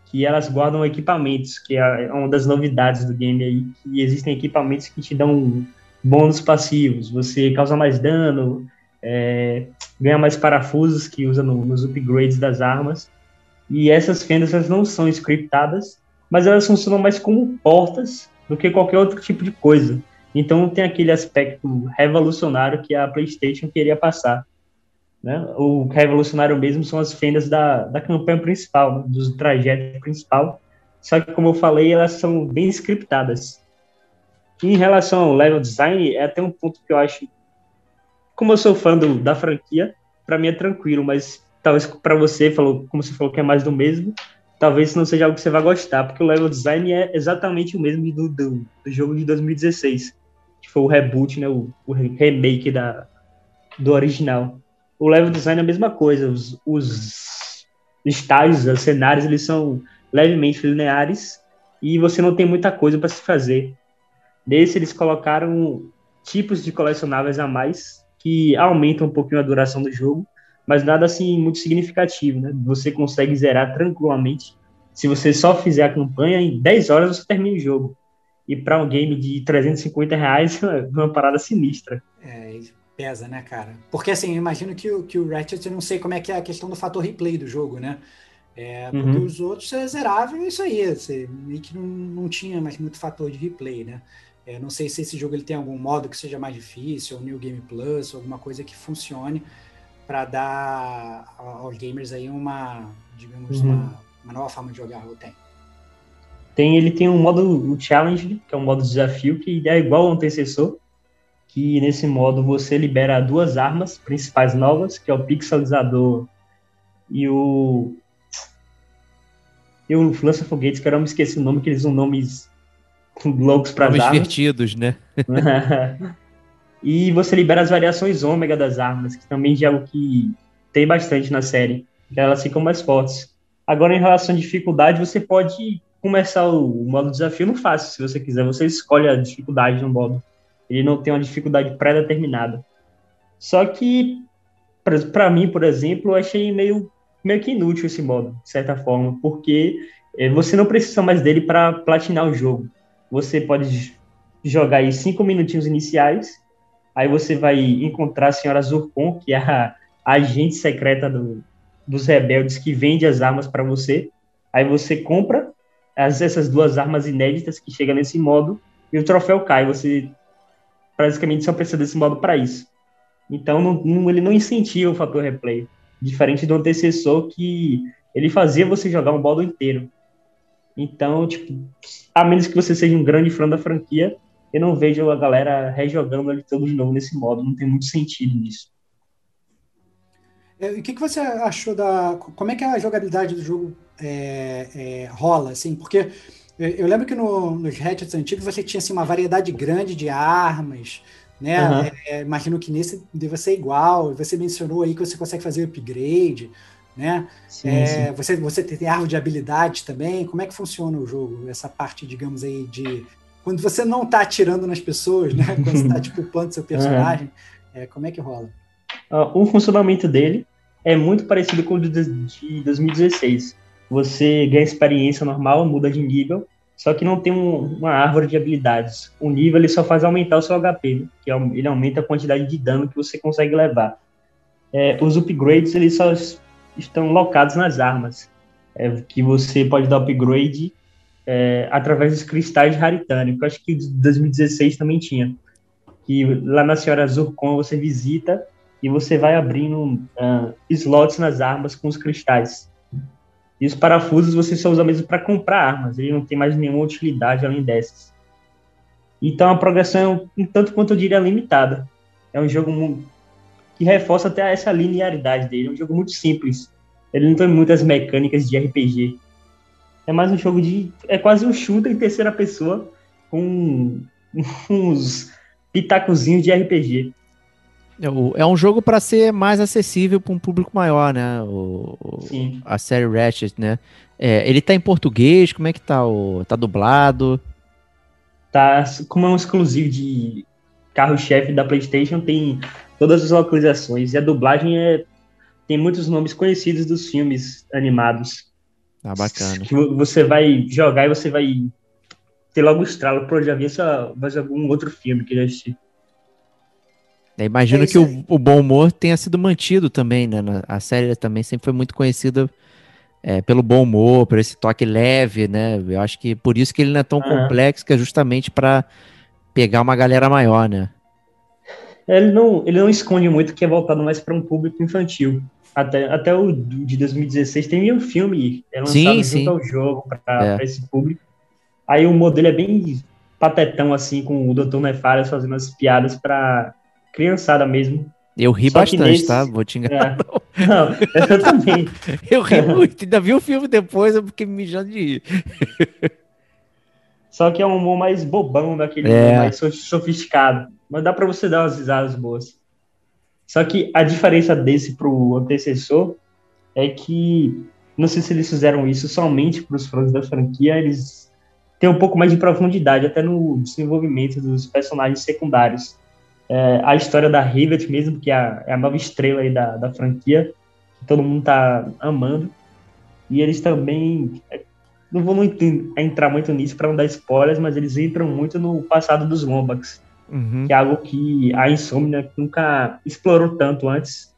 que elas guardam equipamentos, que é uma das novidades do game aí, que existem equipamentos que te dão bônus passivos, você causa mais dano, é, ganha mais parafusos que usa no, nos upgrades das armas. E essas fendas elas não são scriptadas, mas elas funcionam mais como portas do que qualquer outro tipo de coisa. Então tem aquele aspecto revolucionário que a PlayStation queria passar. Né? O revolucionário mesmo são as fendas da, da campanha principal, né? do trajeto principal. Só que, como eu falei, elas são bem scriptadas. Em relação ao level design, é até um ponto que eu acho. Como eu sou fã do, da franquia, para mim é tranquilo, mas talvez para você, falou, como você falou que é mais do mesmo, talvez não seja algo que você vai gostar, porque o level design é exatamente o mesmo do, do, do jogo de 2016, que foi o reboot, né, o, o remake da, do original. O level design é a mesma coisa, os, os estágios, os cenários, eles são levemente lineares e você não tem muita coisa para se fazer. Nesse, eles colocaram tipos de colecionáveis a mais que aumentam um pouquinho a duração do jogo, mas nada assim muito significativo, né? Você consegue zerar tranquilamente. Se você só fizer a campanha, em 10 horas você termina o jogo. E para um game de 350 reais é uma parada sinistra. É, pesa, né, cara? Porque assim, eu imagino que o, que o Ratchet, eu não sei como é que é a questão do fator replay do jogo, né? É, porque uhum. os outros zerava e é isso aí, você meio que não, não tinha mais muito fator de replay, né? É, não sei se esse jogo ele tem algum modo que seja mais difícil, ou New Game Plus, alguma coisa que funcione para dar aos gamers aí uma, digamos, uhum. uma, uma, nova forma de jogar, ou tem? Tem, ele tem um modo o challenge, que é um modo desafio que é igual ao antecessor, que nesse modo você libera duas armas principais novas, que é o pixelizador e o e o lança-foguetes, que eu não me esqueci o nome, que eles usam nomes loucos para Nomes armas. divertidos, né? e você libera as variações ômega das armas, que também já é algo que tem bastante na série, que elas ficam mais fortes. Agora, em relação à dificuldade, você pode começar o modo desafio no fácil, se você quiser. Você escolhe a dificuldade no modo. Ele não tem uma dificuldade pré-determinada. Só que, para mim, por exemplo, eu achei meio, meio que inútil esse modo, de certa forma, porque eh, você não precisa mais dele para platinar o jogo você pode jogar aí cinco minutinhos iniciais, aí você vai encontrar a senhora Zurkon, que é a agente secreta do, dos rebeldes que vende as armas para você. Aí você compra as, essas duas armas inéditas que chegam nesse modo e o troféu cai. Você basicamente só precisa desse modo para isso. Então não, não, ele não incentiva o fator replay, diferente do antecessor que ele fazia você jogar um modo inteiro. Então, tipo, a menos que você seja um grande fã da franquia, eu não vejo a galera rejogando ele todo de novo nesse modo. Não tem muito sentido nisso. É, o que, que você achou da. Como é que a jogabilidade do jogo é, é, rola, assim? Porque eu lembro que no, nos hatchets antigos você tinha assim, uma variedade grande de armas, né? Uhum. É, imagino que nesse deva ser igual. Você mencionou aí que você consegue fazer upgrade né? Sim, é, sim. Você, você tem árvore de habilidades também. Como é que funciona o jogo? Essa parte, digamos aí, de quando você não está atirando nas pessoas, né? Quando você está tipo upando seu personagem, é, como é que rola? Uh, o funcionamento dele é muito parecido com o de 2016. Você ganha experiência normal, muda de nível, só que não tem um, uma árvore de habilidades. O nível ele só faz aumentar o seu HP, né? que é ele aumenta a quantidade de dano que você consegue levar. É, os upgrades eles só estão locados nas armas, é, que você pode dar upgrade é, através dos cristais raritânicos. Eu acho que 2016 também tinha. Que lá na Senhora Zurkon você visita e você vai abrindo uh, slots nas armas com os cristais. E os parafusos você só usa mesmo para comprar armas, ele não tem mais nenhuma utilidade além dessas. Então a progressão é um tanto quanto eu diria limitada. É um jogo que reforça até essa linearidade dele. É um jogo muito simples. Ele não tem muitas mecânicas de RPG. É mais um jogo de. É quase um shooter em terceira pessoa com uns pitacozinhos de RPG. É, é um jogo para ser mais acessível para um público maior, né? O, Sim. A série Ratchet, né? É, ele tá em português? Como é que tá? O, tá dublado? Tá, como é um exclusivo de carro-chefe da PlayStation, tem todas as localizações. E a dublagem é tem muitos nomes conhecidos dos filmes animados. Ah, bacana. Que você vai jogar e você vai ter logo estralo, pô, já vi essa, mais algum outro filme que já assisti. Eu imagino é que o, o, bom humor tenha sido mantido também, né? A série também sempre foi muito conhecida é, pelo bom humor, por esse toque leve, né? Eu acho que por isso que ele não é tão complexo, que é justamente para pegar uma galera maior, né? Ele não, ele não esconde muito que é voltado mais para um público infantil. Até, até o de 2016 tem um filme é lançado sim, junto sim. ao jogo para é. esse público. Aí o modelo é bem patetão, assim, com o Dr. Nefarious fazendo as piadas para criançada mesmo. Eu ri Só bastante, nesse... tá? Vou te enganar. É. Não, eu também. eu ri muito, ainda vi o filme depois, eu fiquei me mijando de rir. Só que é um humor mais bobão, daquele é. mais sofisticado. Mas dá para você dar umas risadas boas. Só que a diferença desse pro antecessor é que não sei se eles fizeram isso somente para os fãs da franquia, eles têm um pouco mais de profundidade até no desenvolvimento dos personagens secundários é, a história da Rivet mesmo, que é a, é a nova estrela aí da, da franquia, que todo mundo tá amando. E eles também. É, não vou muito entrar muito nisso para não dar spoilers, mas eles entram muito no passado dos Lombax, uhum. que é algo que a Insomnia nunca explorou tanto antes.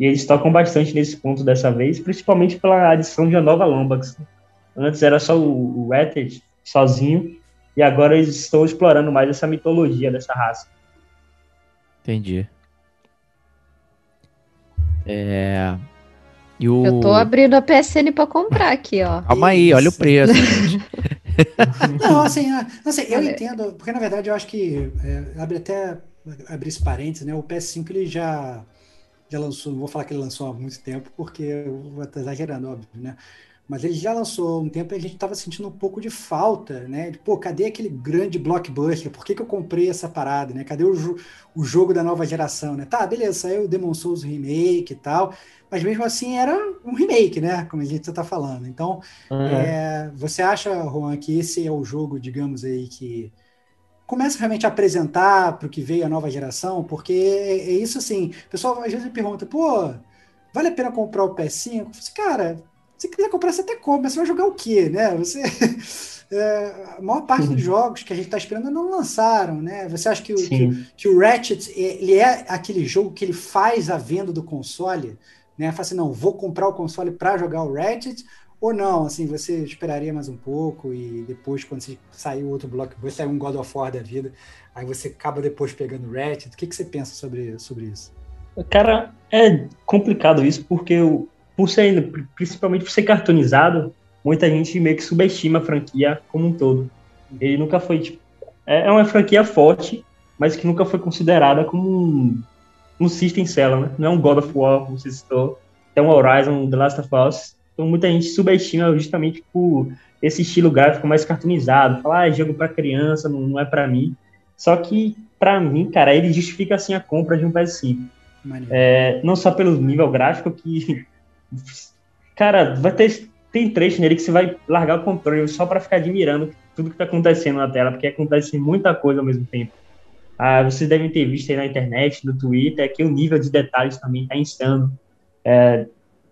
E eles tocam bastante nesse ponto dessa vez, principalmente pela adição de uma nova Lombax. Antes era só o, o sozinho, e agora eles estão explorando mais essa mitologia dessa raça. Entendi. É. E o... Eu tô abrindo a PSN pra comprar aqui, ó. Calma aí, olha o preço. não, assim, assim, eu entendo, porque na verdade eu acho que é, abre até abrir esse parênteses, né? O PS5 ele já, já lançou, não vou falar que ele lançou há muito tempo, porque eu vou estar exagerando, óbvio, né? Mas ele já lançou um tempo e a gente estava sentindo um pouco de falta, né? Pô, cadê aquele grande blockbuster? Por que, que eu comprei essa parada, né? Cadê o, o jogo da nova geração, né? Tá, beleza, saiu o Demon Souls Remake e tal, mas mesmo assim era um remake, né? Como a gente está falando. Então, uhum. é, você acha, Juan, que esse é o jogo, digamos aí, que começa realmente a apresentar para o que veio a nova geração? Porque é, é isso assim, o pessoal às vezes me pergunta, pô, vale a pena comprar o PS5? Eu falo, cara, se quiser comprar, você até compra, mas você vai jogar o quê, né? Você, é, a maior parte dos uhum. jogos que a gente está esperando não lançaram, né? Você acha que o, que, que, o Ratchet ele é aquele jogo que ele faz a venda do console, né? Fala assim, não, vou comprar o console para jogar o Ratchet, ou não, assim, você esperaria mais um pouco e depois, quando você sair outro blockbuster, sair um God of War da vida, aí você acaba depois pegando o Ratchet. O que, que você pensa sobre, sobre isso? Cara, é complicado isso, porque o, por ser, principalmente por ser cartoonizado, muita gente meio que subestima a franquia como um todo. Ele nunca foi, tipo, é, é uma franquia forte, mas que nunca foi considerada como um, um system seller, né? Não é um God of War, como você citou, é um Horizon, The Last of Us. Então muita gente subestima justamente por esse estilo gráfico mais cartoonizado, falar, ah, é jogo para criança, não, não é para mim. Só que, para mim, cara, ele justifica assim a compra de um PS5. É, não só pelo nível gráfico, que Cara, vai ter tem trecho nele que você vai largar o controle só para ficar admirando tudo que tá acontecendo na tela, porque acontece muita coisa ao mesmo tempo. Ah, vocês devem ter visto aí na internet, no Twitter, que o nível de detalhes também tá insano. É,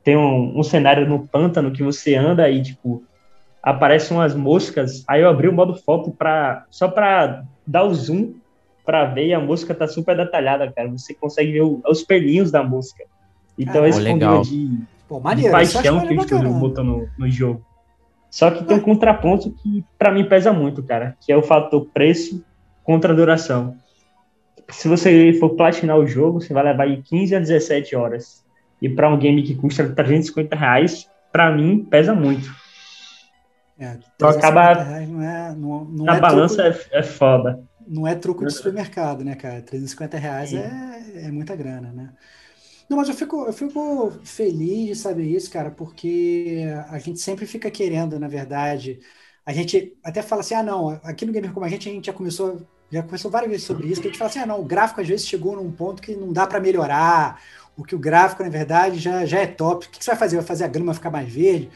tem um, um, cenário no pântano que você anda e, tipo, aparecem umas moscas. Aí eu abri o modo foto pra, só para dar o zoom para ver e a mosca tá super detalhada, cara. Você consegue ver o, os pelinhos da mosca. Então, ah, esse nível de, Pô, maneiro, de paixão que o estúdio botou no, no jogo. Só que tem um contraponto que para mim pesa muito, cara, que é o fator preço contra duração. Se você for platinar o jogo, você vai levar aí 15 a 17 horas. E para um game que custa 350 reais, para mim pesa muito. É, então acaba. Não é, não, não na é balança truco, é, é foda. Não é truco de supermercado, né, cara? 350 reais é, é muita grana, né? Não, mas eu fico, eu fico feliz de saber isso, cara, porque a gente sempre fica querendo, na verdade. A gente até fala assim: ah, não, aqui no Gamer Como a gente, a gente já começou, já começou várias vezes sobre isso, que a gente fala assim: ah, não, o gráfico às vezes chegou num ponto que não dá para melhorar, o que o gráfico, na verdade, já, já é top. O que você vai fazer? Vai fazer a grama ficar mais verde?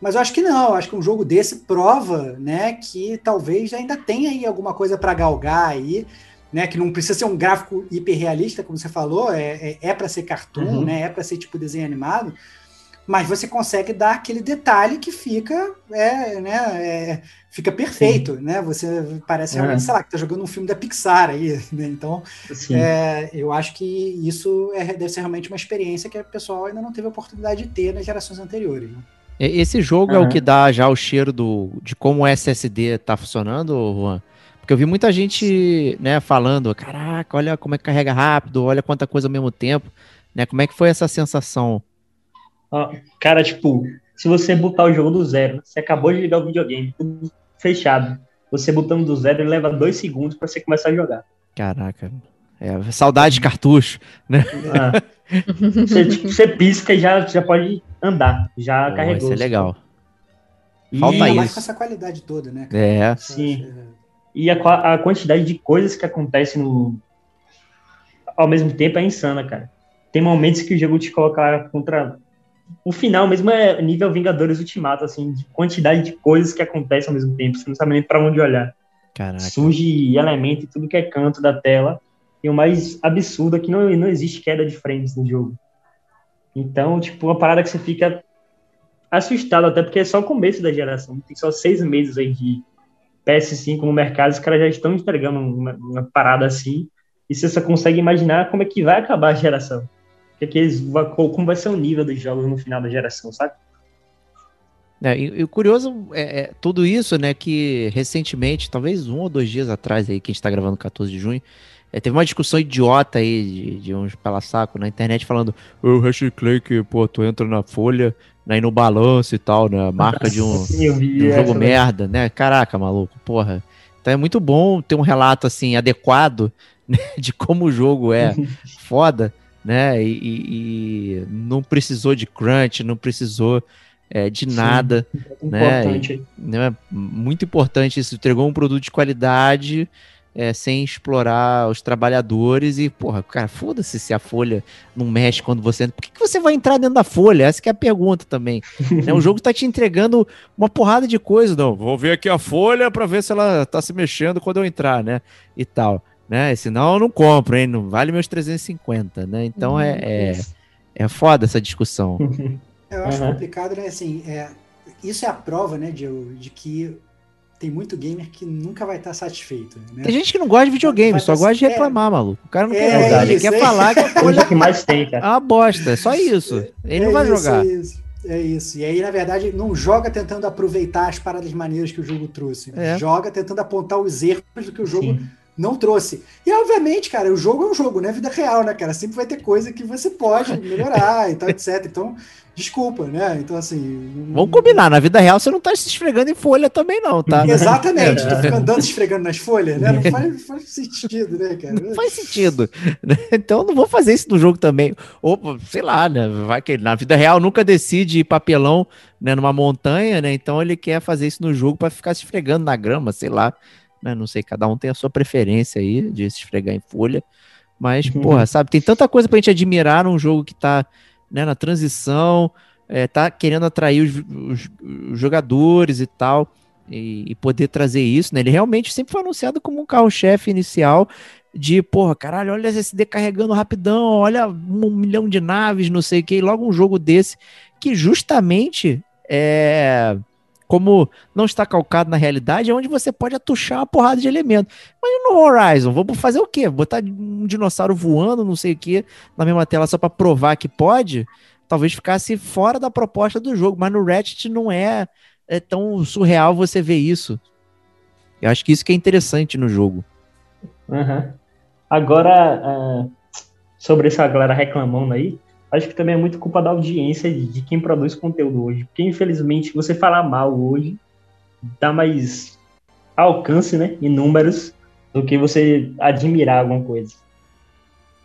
Mas eu acho que não, eu acho que um jogo desse prova, né, que talvez ainda tenha aí alguma coisa para galgar aí né? Que não precisa ser um gráfico hiperrealista, como você falou, é, é, é para ser cartoon, uhum. né? É para ser tipo desenho animado, mas você consegue dar aquele detalhe que fica, é, né? É, fica perfeito, Sim. né? Você parece realmente, é. sei lá, que tá jogando um filme da Pixar aí, né? Então, é, eu acho que isso é, deve ser realmente uma experiência que o pessoal ainda não teve a oportunidade de ter nas gerações anteriores. Né? Esse jogo uhum. é o que dá já o cheiro do, de como o SSD tá funcionando, Juan? Porque eu vi muita gente, né, falando, caraca, olha como é que carrega rápido, olha quanta coisa ao mesmo tempo, né? Como é que foi essa sensação? cara, tipo, se você botar o jogo do zero, você acabou de ligar o videogame, tudo fechado. Você botando do zero, ele leva dois segundos para você começar a jogar. Caraca. É, saudade de cartucho, né? Ah. Você, tipo, você, pisca e já, já pode andar. Já Pô, carregou. Isso é legal. Falta e... isso. mais com essa qualidade toda, né? Cara? É. Sim. E a, a quantidade de coisas que acontecem no, ao mesmo tempo é insana, cara. Tem momentos que o jogo te coloca contra. O final mesmo é nível Vingadores Ultimato, assim, de quantidade de coisas que acontecem ao mesmo tempo. Você não sabe nem para onde olhar. Caraca. Surge elemento em tudo que é canto da tela. E o mais absurdo é que não, não existe queda de frames no jogo. Então, tipo, uma parada que você fica assustado, até porque é só o começo da geração. Tem só seis meses aí de, PS5 no mercado, os caras já estão entregando uma, uma, parada assim, e você consegue imaginar como é que vai acabar a geração. Que, que eles, como vai ser o nível dos jogos no final da geração, sabe? É, e, o curioso é, é, tudo isso, né, que recentemente, talvez um ou dois dias atrás aí, que a gente tá gravando 14 de junho, é, teve uma discussão idiota aí de, de uns pela saco na internet falando o Rush Clay que, pô, tu entra na folha né, no balanço e tal, né? Marca de um, de um jogo merda, né? Caraca, maluco, porra. Então é muito bom ter um relato assim adequado né, de como o jogo é foda, né? E, e, não precisou de crunch, não precisou é, de nada, Sim, né? Importante. E, né? Muito importante isso. Entregou um produto de qualidade é, sem explorar os trabalhadores e, porra, cara, foda-se se a folha não mexe quando você entra. Por que, que você vai entrar dentro da folha? Essa é a pergunta também. né? O jogo tá te entregando uma porrada de coisas, não. Vou ver aqui a folha para ver se ela tá se mexendo quando eu entrar, né? E tal. Né? Senão eu não compro, hein? Não vale meus 350, né? Então é, é, é foda essa discussão. Eu acho uhum. complicado, né? Assim, é, isso é a prova, né, de, de que tem muito gamer que nunca vai estar satisfeito. Né? Tem gente que não gosta de videogame, só gosta de reclamar, é, maluco. O cara não é, quer jogar, ele quer é. falar que é coisa que mais tem, cara. É uma bosta, é só isso. Ele não vai isso, jogar. É isso. É isso. E aí, na verdade, não joga tentando aproveitar as paradas maneiras que o jogo trouxe. É. Joga tentando apontar os erros do que o jogo Sim. Não trouxe. E, obviamente, cara, o jogo é um jogo, né? Vida real, né, cara? Sempre vai ter coisa que você pode melhorar e tal, etc. Então, desculpa, né? Então, assim. Vamos combinar, na vida real você não tá se esfregando em folha também, não, tá? Exatamente, tu fica andando se esfregando nas folhas, né? Não faz, faz sentido, né, cara? Não faz sentido. Então não vou fazer isso no jogo também. Ou, sei lá, né? Vai que na vida real nunca decide papelão né, numa montanha, né? Então ele quer fazer isso no jogo para ficar se esfregando na grama, sei lá. Né? Não sei, cada um tem a sua preferência aí de se esfregar em folha. Mas, uhum. porra, sabe, tem tanta coisa pra gente admirar num jogo que tá né, na transição, é, tá querendo atrair os, os, os jogadores e tal, e, e, poder trazer isso, né? Ele realmente sempre foi anunciado como um carro-chefe inicial de, porra, caralho, olha SSD carregando rapidão, olha um milhão de naves, não sei o que, e logo um jogo desse que justamente é como não está calcado na realidade, é onde você pode atuchar uma porrada de elementos. Mas no Horizon, vamos fazer o quê? Botar um dinossauro voando, não sei o quê, na mesma tela só para provar que pode? Talvez ficasse fora da proposta do jogo, mas no Ratchet não é, é tão surreal você ver isso. Eu acho que isso que é interessante no jogo. Uhum. Agora, uh, sobre essa galera reclamando aí, acho que também é muito culpa da audiência de, de, quem produz conteúdo hoje. Porque, infelizmente, você falar mal hoje dá mais alcance, né, em números, do que você admirar alguma coisa.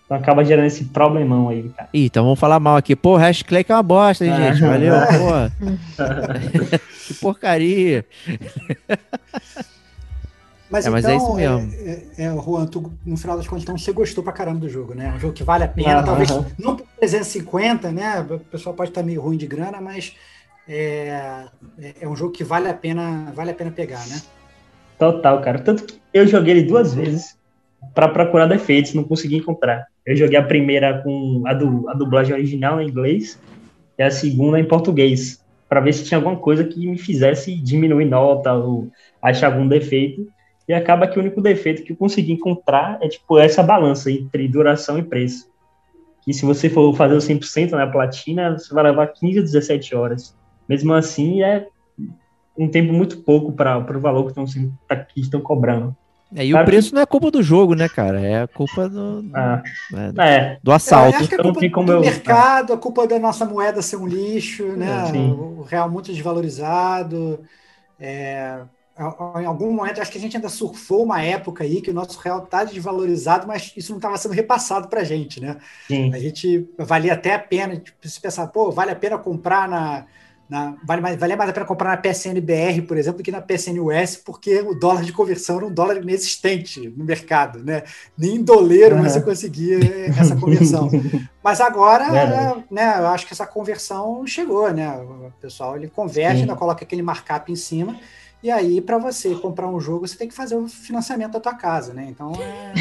Então acaba gerando esse problemão aí, cara. Ih, então vamos falar mal aqui. Pô, hashtag é uma bosta, hein, gente? Ah. Valeu, porra. que porcaria. Mas, é, mas é então, é isso mesmo. É, é, Juan, tu, no final das contas, então, você gostou pra caramba do jogo, né? É um jogo que vale a pena, talvez não por 350, né? O pessoal pode estar meio ruim de grana, mas é, é, é um jogo que vale a pena, vale a pena pegar, né? Total, cara. Tanto que eu joguei ele duas vezes. para procurar defeitos, não consegui encontrar. Eu joguei a primeira com a, du, a dublagem original em inglês e a segunda em português, para ver se tinha alguma coisa que me fizesse diminuir nota ou achar algum defeito. E acaba que o único defeito que eu consegui encontrar é tipo essa balança entre duração e preço. Que se você for fazer o 100% na platina, você vai levar 15 a 17 horas. Mesmo assim, é um tempo muito pouco para o valor que estão, que estão cobrando. É, e o preço que... não é culpa do jogo, né, cara? É culpa do, ah, né, é. do assalto. Eu acho que é culpa do, do mercado, a culpa da nossa moeda ser um lixo, né? É, o real muito desvalorizado. É, em algum momento, acho que a gente ainda surfou uma época aí que o nosso real está desvalorizado, mas isso não estava sendo repassado para a gente, né? Sim. A gente valia até a pena, tipo, se pensar, pô, vale a pena comprar na, na, vale, mais, vale mais a pena comprar na PSNBR, por exemplo, do que na PSNUS, porque o dólar de conversão era um dólar inexistente no mercado, né? Nem em doleiro uhum. você conseguia essa conversão. Mas agora, é, né, eu acho que essa conversão chegou, né? O pessoal ele converte, ainda coloca aquele markup em cima e aí, para você comprar um jogo, você tem que fazer o financiamento da tua casa, né? Então é.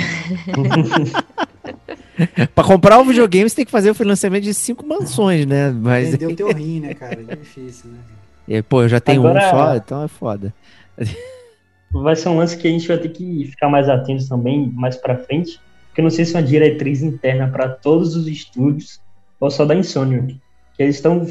para comprar um videogame, você tem que fazer o financiamento de cinco mansões, né? Mas... Vendeu o teu rim, né, cara? É difícil, né? E, pô, eu já tenho Agora... um só, então é foda. Vai ser um lance que a gente vai ter que ficar mais atentos também mais para frente, porque eu não sei se é uma diretriz interna para todos os estúdios ou só da Insomniac, que eles estão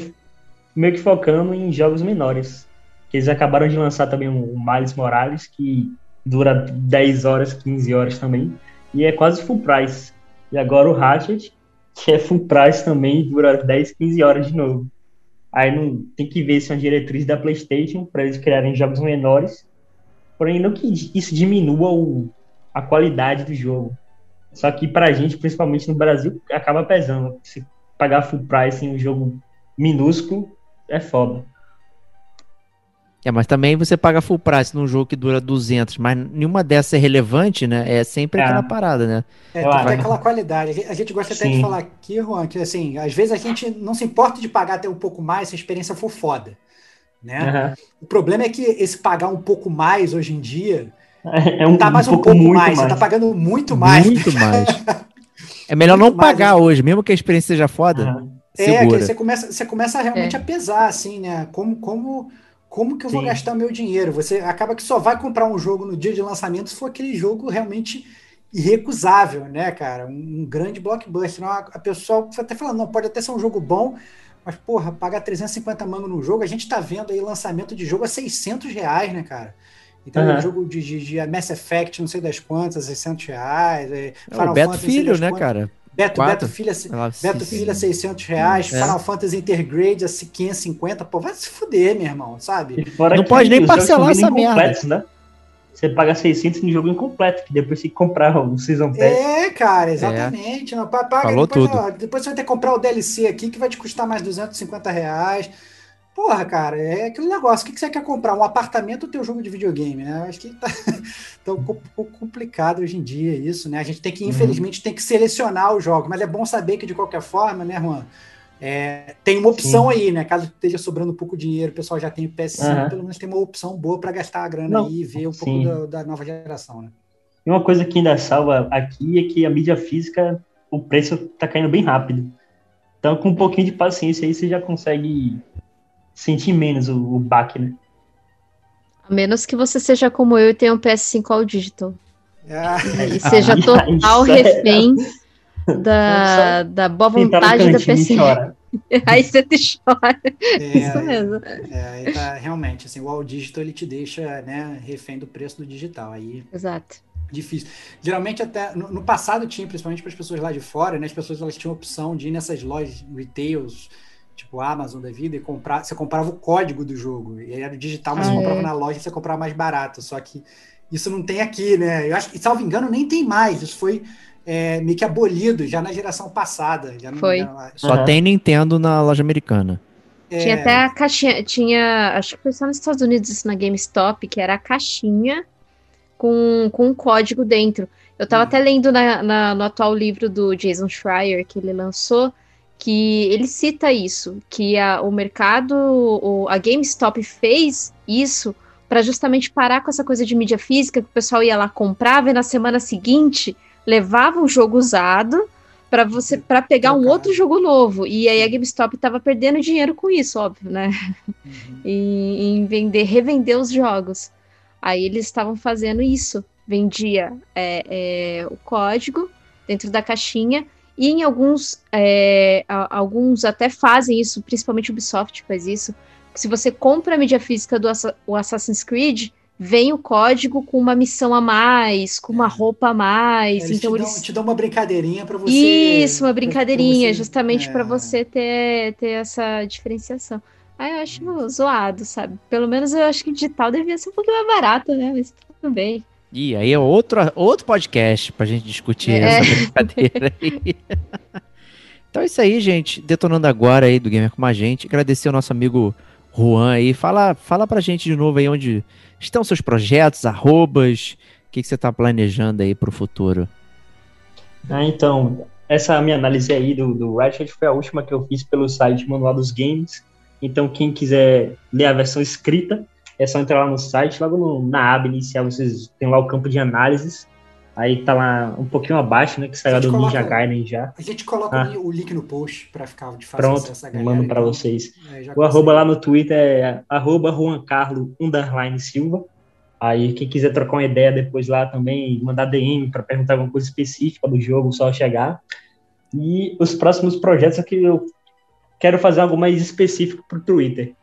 meio que focando em jogos menores. Eles acabaram de lançar também o Miles Morales, que dura 10 horas, 15 horas também, e é quase full price. E agora o Ratchet, que é full price também, dura 10, 15 horas de novo. Aí não tem que ver se é uma diretriz da PlayStation para eles criarem jogos menores, porém não que isso diminua o, a qualidade do jogo. Só que pra gente, principalmente no Brasil, acaba pesando. Se pagar full price em um jogo minúsculo, é foda. É, mas também você paga full price num jogo que dura 200, mas nenhuma dessas é relevante, né? É sempre é. aquela parada, né? É, tem vai. aquela qualidade. A gente gosta até Sim. de falar aqui, Juan, que assim, às vezes a gente não se importa de pagar até um pouco mais se a experiência for foda, né? Uhum. O problema é que esse pagar um pouco mais hoje em dia é um, tá mais um, um pouco, pouco mais, mais, você tá pagando muito mais. Muito mais. é melhor muito não pagar mais. hoje, mesmo que a experiência seja foda. Uhum. É, que você começa, você começa realmente é. a pesar, assim, né? Como, como como que eu Sim. vou gastar meu dinheiro? Você acaba que só vai comprar um jogo no dia de lançamento se for aquele jogo realmente irrecusável, né, cara? Um, um grande blockbuster. Não, a, a pessoa até falando, não, pode até ser um jogo bom, mas, porra, pagar 350 mangos no jogo, a gente tá vendo aí lançamento de jogo a 600 reais, né, cara? Então, uhum. um jogo de, de, de, Mass Effect, não sei das quantas, 600 reais. É, Final é, o Beto Fantasy, Filho, né, quantas. cara? Beto, Beto Filha, Beto Filha 600 reais, é. Final Fantasy Intergrade a 550, pô, vai se fuder, meu irmão, sabe? Não pode nem parcelar essa merda. Né? Você paga 600 no jogo incompleto, que depois você comprar o Season Pass. É, cara, exatamente. É. Não, paga, Falou depois, tudo. Ó, depois você vai ter que comprar o DLC aqui, que vai te custar mais 250 reais. Porra, cara, é aquele negócio. O que você quer comprar? Um apartamento ou teu jogo de videogame, né? Acho que tá, um pouco complicado hoje em dia isso, né? A gente tem que, uhum. infelizmente, tem que selecionar o jogo, mas é bom saber que, de qualquer forma, né, Juan? É, tem uma opção Sim. aí, né? Caso esteja sobrando pouco dinheiro, o pessoal já tem o PS5, uhum. pelo menos tem uma opção boa para gastar a grana Não, aí e ver um pouco da, da, nova geração, né? E uma coisa que ainda salva aqui é que a mídia física, o preço tá caindo bem rápido. Então, com um pouquinho de paciência aí, você já consegue sentir menos o, o baque, né? A menos que você seja como eu e tenha um PS5 all digital. Ah, e seja total refém da, da boa vontade da PS5. aí você te chora. É, Isso mesmo. É, tá, realmente, assim, o all digital ele te deixa né, refém do preço do digital. Aí, Exato. Difícil. Geralmente, até no, no passado tinha, principalmente para as pessoas lá de fora, né, as pessoas elas tinham opção de ir nessas lojas retails tipo Amazon da vida, e comprar, você comprava o código do jogo. E aí era digital, mas ah, você comprava é. na loja e você comprava mais barato. Só que isso não tem aqui, né? Eu acho que, salvo engano, nem tem mais. Isso foi é, meio que abolido já na geração passada. Já foi. Não, Só uhum. tem Nintendo na loja americana. É... Tinha até a caixinha, tinha, acho que foi só nos Estados Unidos isso na GameStop, que era a caixinha com, com um código dentro. Eu tava hum. até lendo na, na, no atual livro do Jason Schreier que ele lançou, que ele cita isso, que a, o mercado, o, a GameStop fez isso para justamente parar com essa coisa de mídia física, que o pessoal ia lá comprava e na semana seguinte levava o jogo usado para você para pegar um outro jogo novo. E aí a GameStop estava perdendo dinheiro com isso, óbvio, né? Uhum. em, em, vender, revender os jogos. Aí eles estavam fazendo isso. Vendia é, é, o código dentro da caixinha. E em alguns, é, alguns até fazem isso, principalmente o Ubisoft faz isso. Se você compra a mídia física do Assassin's Creed, vem o código com uma missão a mais, com uma é. roupa a mais. É, eles então te eles dão, te dão uma brincadeirinha para você. Isso, uma brincadeirinha, você, justamente é... para você ter, ter essa diferenciação. Aí eu acho zoado, sabe? Pelo menos eu acho que digital devia ser um pouquinho mais barato, né? Mas tudo bem. E aí é outro, outro podcast pra gente discutir é. essa brincadeira aí. então é isso aí, gente. Detonando agora aí do Gamer com a gente. Agradecer ao nosso amigo Juan aí. Fala, fala pra gente de novo aí onde estão seus projetos, arrobas, o que, que você está planejando aí para o futuro? Ah, então, essa minha análise aí do, do Ratchet foi a última que eu fiz pelo site Manual dos Games. Então, quem quiser ler a versão escrita, é só entrar lá no site, logo no, na aba inicial, vocês tem lá o campo de análises. Aí tá lá um pouquinho abaixo, né? Que saiu do coloca, Ninja Gaiden já. A gente coloca ah. o link no post para ficar de fácil Pronto, acesso a galera. mando então, vocês. É, o arroba lá no Twitter é arroba Juan Carlo underline Silva. Aí quem quiser trocar uma ideia depois lá também, mandar DM para perguntar alguma coisa específica do jogo, só chegar. E os próximos projetos aqui é eu quero fazer algo mais específico pro Twitter.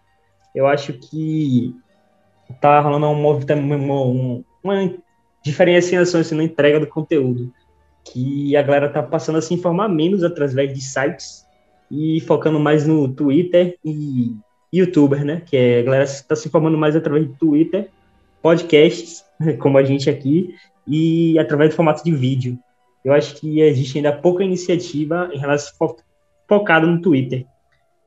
Eu acho que tá rolando um movimento, uma, diferenciação assim, na entrega do conteúdo, que a galera tá passando a se informar menos através de sites e focando mais no Twitter e YouTuber, né? Que é, a galera está se informando mais através do Twitter, podcasts, como a gente aqui, e através do formato de vídeo. Eu acho que existe ainda pouca iniciativa em relação fo focada no Twitter.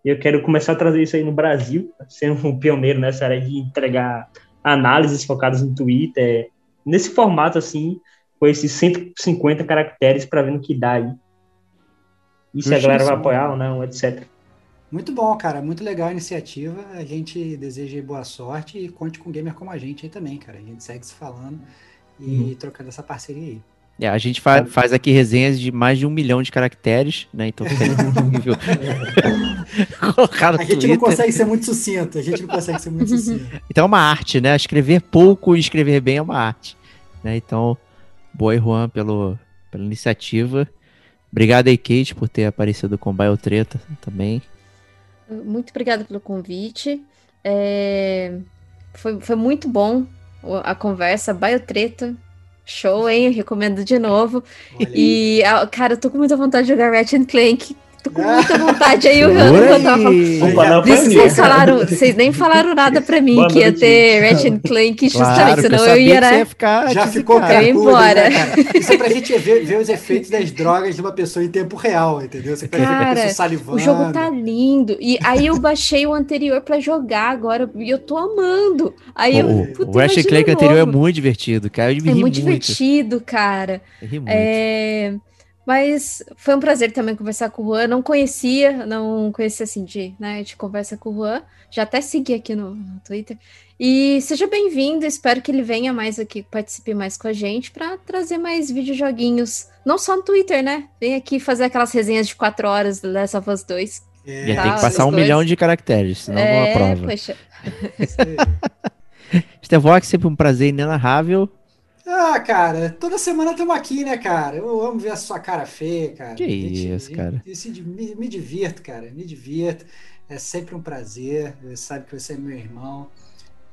Eu quero começar a trazer isso aí no Brasil, sendo um pioneiro nessa área de entregar análises focadas no Twitter, nesse formato assim, com esses 150 caracteres para ver no que dá aí. E se a galera vai apoiar ou não, etc. Muito bom, cara. Muito legal a iniciativa. A gente deseja boa sorte e conte com gamer como a gente aí também, cara. A gente segue se falando e uhum. trocando essa parceria aí. É, a gente fa faz aqui resenhas de mais de um milhão de caracteres, né? Então tem um nível colocado A gente Twitter. não consegue ser muito sucinto, a gente não consegue ser muito sucinto. Então é uma arte, né? Escrever pouco e escrever bem é uma arte. Né? Então, boa Juan pelo, pela iniciativa. Obrigado aí, Kate, por ter aparecido com o Biotreta também. Muito obrigada pelo convite. É... Foi, foi muito bom a conversa. Biotreta Show, hein? Recomendo de novo. e, cara, eu tô com muita vontade de jogar Ratchet Clank. Tô com muita vontade. Aí o Rano tava falando. Vocês, falaram, vocês nem falaram nada pra mim Boa que ia ter Ratchet Clank, justamente, claro, senão eu ia, né? Ficar, Já ficou cara, eu ia embora. Né, Isso é pra gente ver, ver, os efeitos das drogas de uma pessoa em tempo real, entendeu? Você cara, salivando. O jogo tá lindo. E aí eu baixei o anterior pra jogar agora e eu tô amando. Aí o, eu, puta, o Ratchet Clank anterior é muito divertido, cara. Eu é muito, muito divertido, cara. Eu ri muito. É... Mas foi um prazer também conversar com o Juan. Não conhecia, não conhecia assim de, né, de conversa com o Juan. Já até segui aqui no, no Twitter. E seja bem-vindo, espero que ele venha mais aqui, participe mais com a gente para trazer mais videojoguinhos. Não só no Twitter, né? Vem aqui fazer aquelas resenhas de quatro horas do Last of Us 2. É. E tem que passar um dois. milhão de caracteres, senão é, não aprova. Poxa. Stevox, sempre um prazer inenarrável. Ah, cara, toda semana estamos aqui, né, cara? Eu amo ver a sua cara feia, cara. Que isso, cara. me, me divirto, cara, me divirto. É sempre um prazer. Você sabe que você é meu irmão.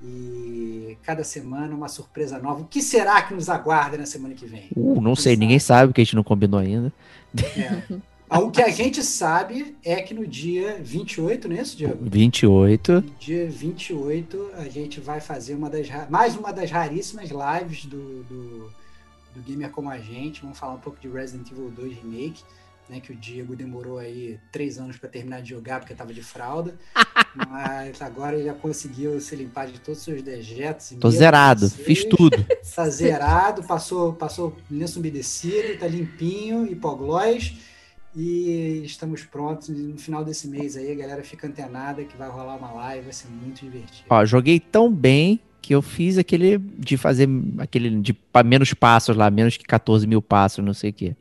E cada semana uma surpresa nova. O que será que nos aguarda na semana que vem? Uh, não sei, sabe? ninguém sabe, porque a gente não combinou ainda. É. O que a gente sabe é que no dia 28, não é isso, Diego? 28. No dia 28, a gente vai fazer uma das mais uma das raríssimas lives do, do, do Gamer Como a Gente. Vamos falar um pouco de Resident Evil 2 Remake, né? Que o Diego demorou aí três anos para terminar de jogar porque estava de fralda. mas agora ele já conseguiu se limpar de todos os seus dejetos. Tô zerado, fiz tudo. Tá zerado, passou, passou lenço umedecido, tá limpinho, hipoglós e estamos prontos. No final desse mês aí, a galera fica antenada que vai rolar uma live, vai ser muito divertido. Ó, joguei tão bem que eu fiz aquele de fazer aquele de menos passos lá, menos que 14 mil passos, não sei o quê.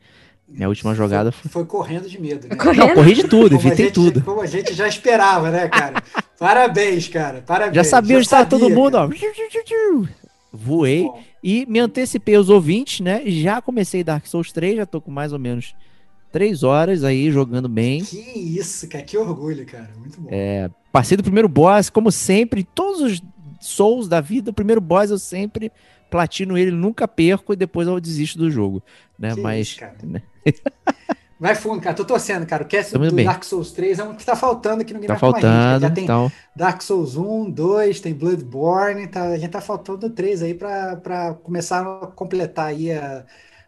Minha última jogada foi. Foi correndo de medo, né? Correndo? Não, corri de tudo, Como evitei gente- tudo. Como a gente já esperava, né, cara? Parabéns, cara. Parabéns. Já sabia onde estava todo mundo, cara. ó. Voei Bom, e me antecipei aos ouvintes, né? Já comecei Dark Souls 3, já tô com mais ou menos 3 horas aí jogando bem. Que isso, cara. Que orgulho, cara. Muito bom. É, Passei do primeiro boss, como sempre, todos os Souls da vida, o primeiro boss eu sempre platino ele, nunca perco e depois eu desisto do jogo, né? Que Mas isso, né, Vai fundo, cara. Tô torcendo, cara. O cast Tamo do bem. Dark Souls 3 é um que tá faltando aqui no Game tá faltando, Já tem então Dark Souls 1, 2, tem Bloodborne, tá, a gente tá faltando 3 aí pra, pra começar a completar aí a,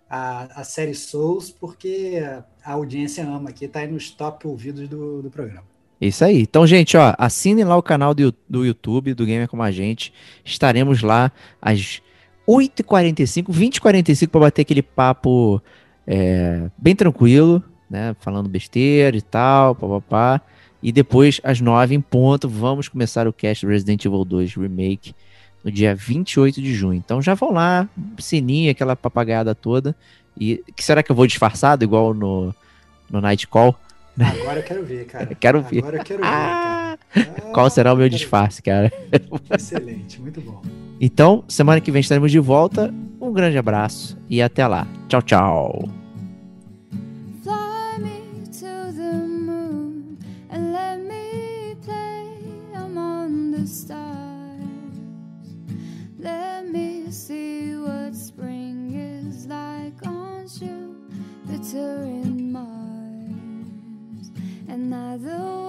a, a série Souls, porque a audiência ama aqui, tá aí nos top ouvidos do, do programa. Isso aí. Então, gente, ó, assinem lá o canal do, do YouTube, do Gamer Como a Gente. Estaremos lá às 8h45, 20h45 para bater aquele papo é, bem tranquilo, né? Falando besteira e tal, papapá. E depois, às 9 em ponto, vamos começar o cast Resident Evil 2 Remake no dia 28 de junho. Então já vão lá, sininho, aquela papagaiada toda. E que será que eu vou disfarçado, igual no, no Night Call? Agora eu quero ver, cara. Quero ver. Agora eu quero ver, Ah! cara. Qual será o meu disfarce, cara? Excelente, muito bom. Então, semana que vem estaremos de volta. Um grande abraço e até lá. Tchau, tchau. the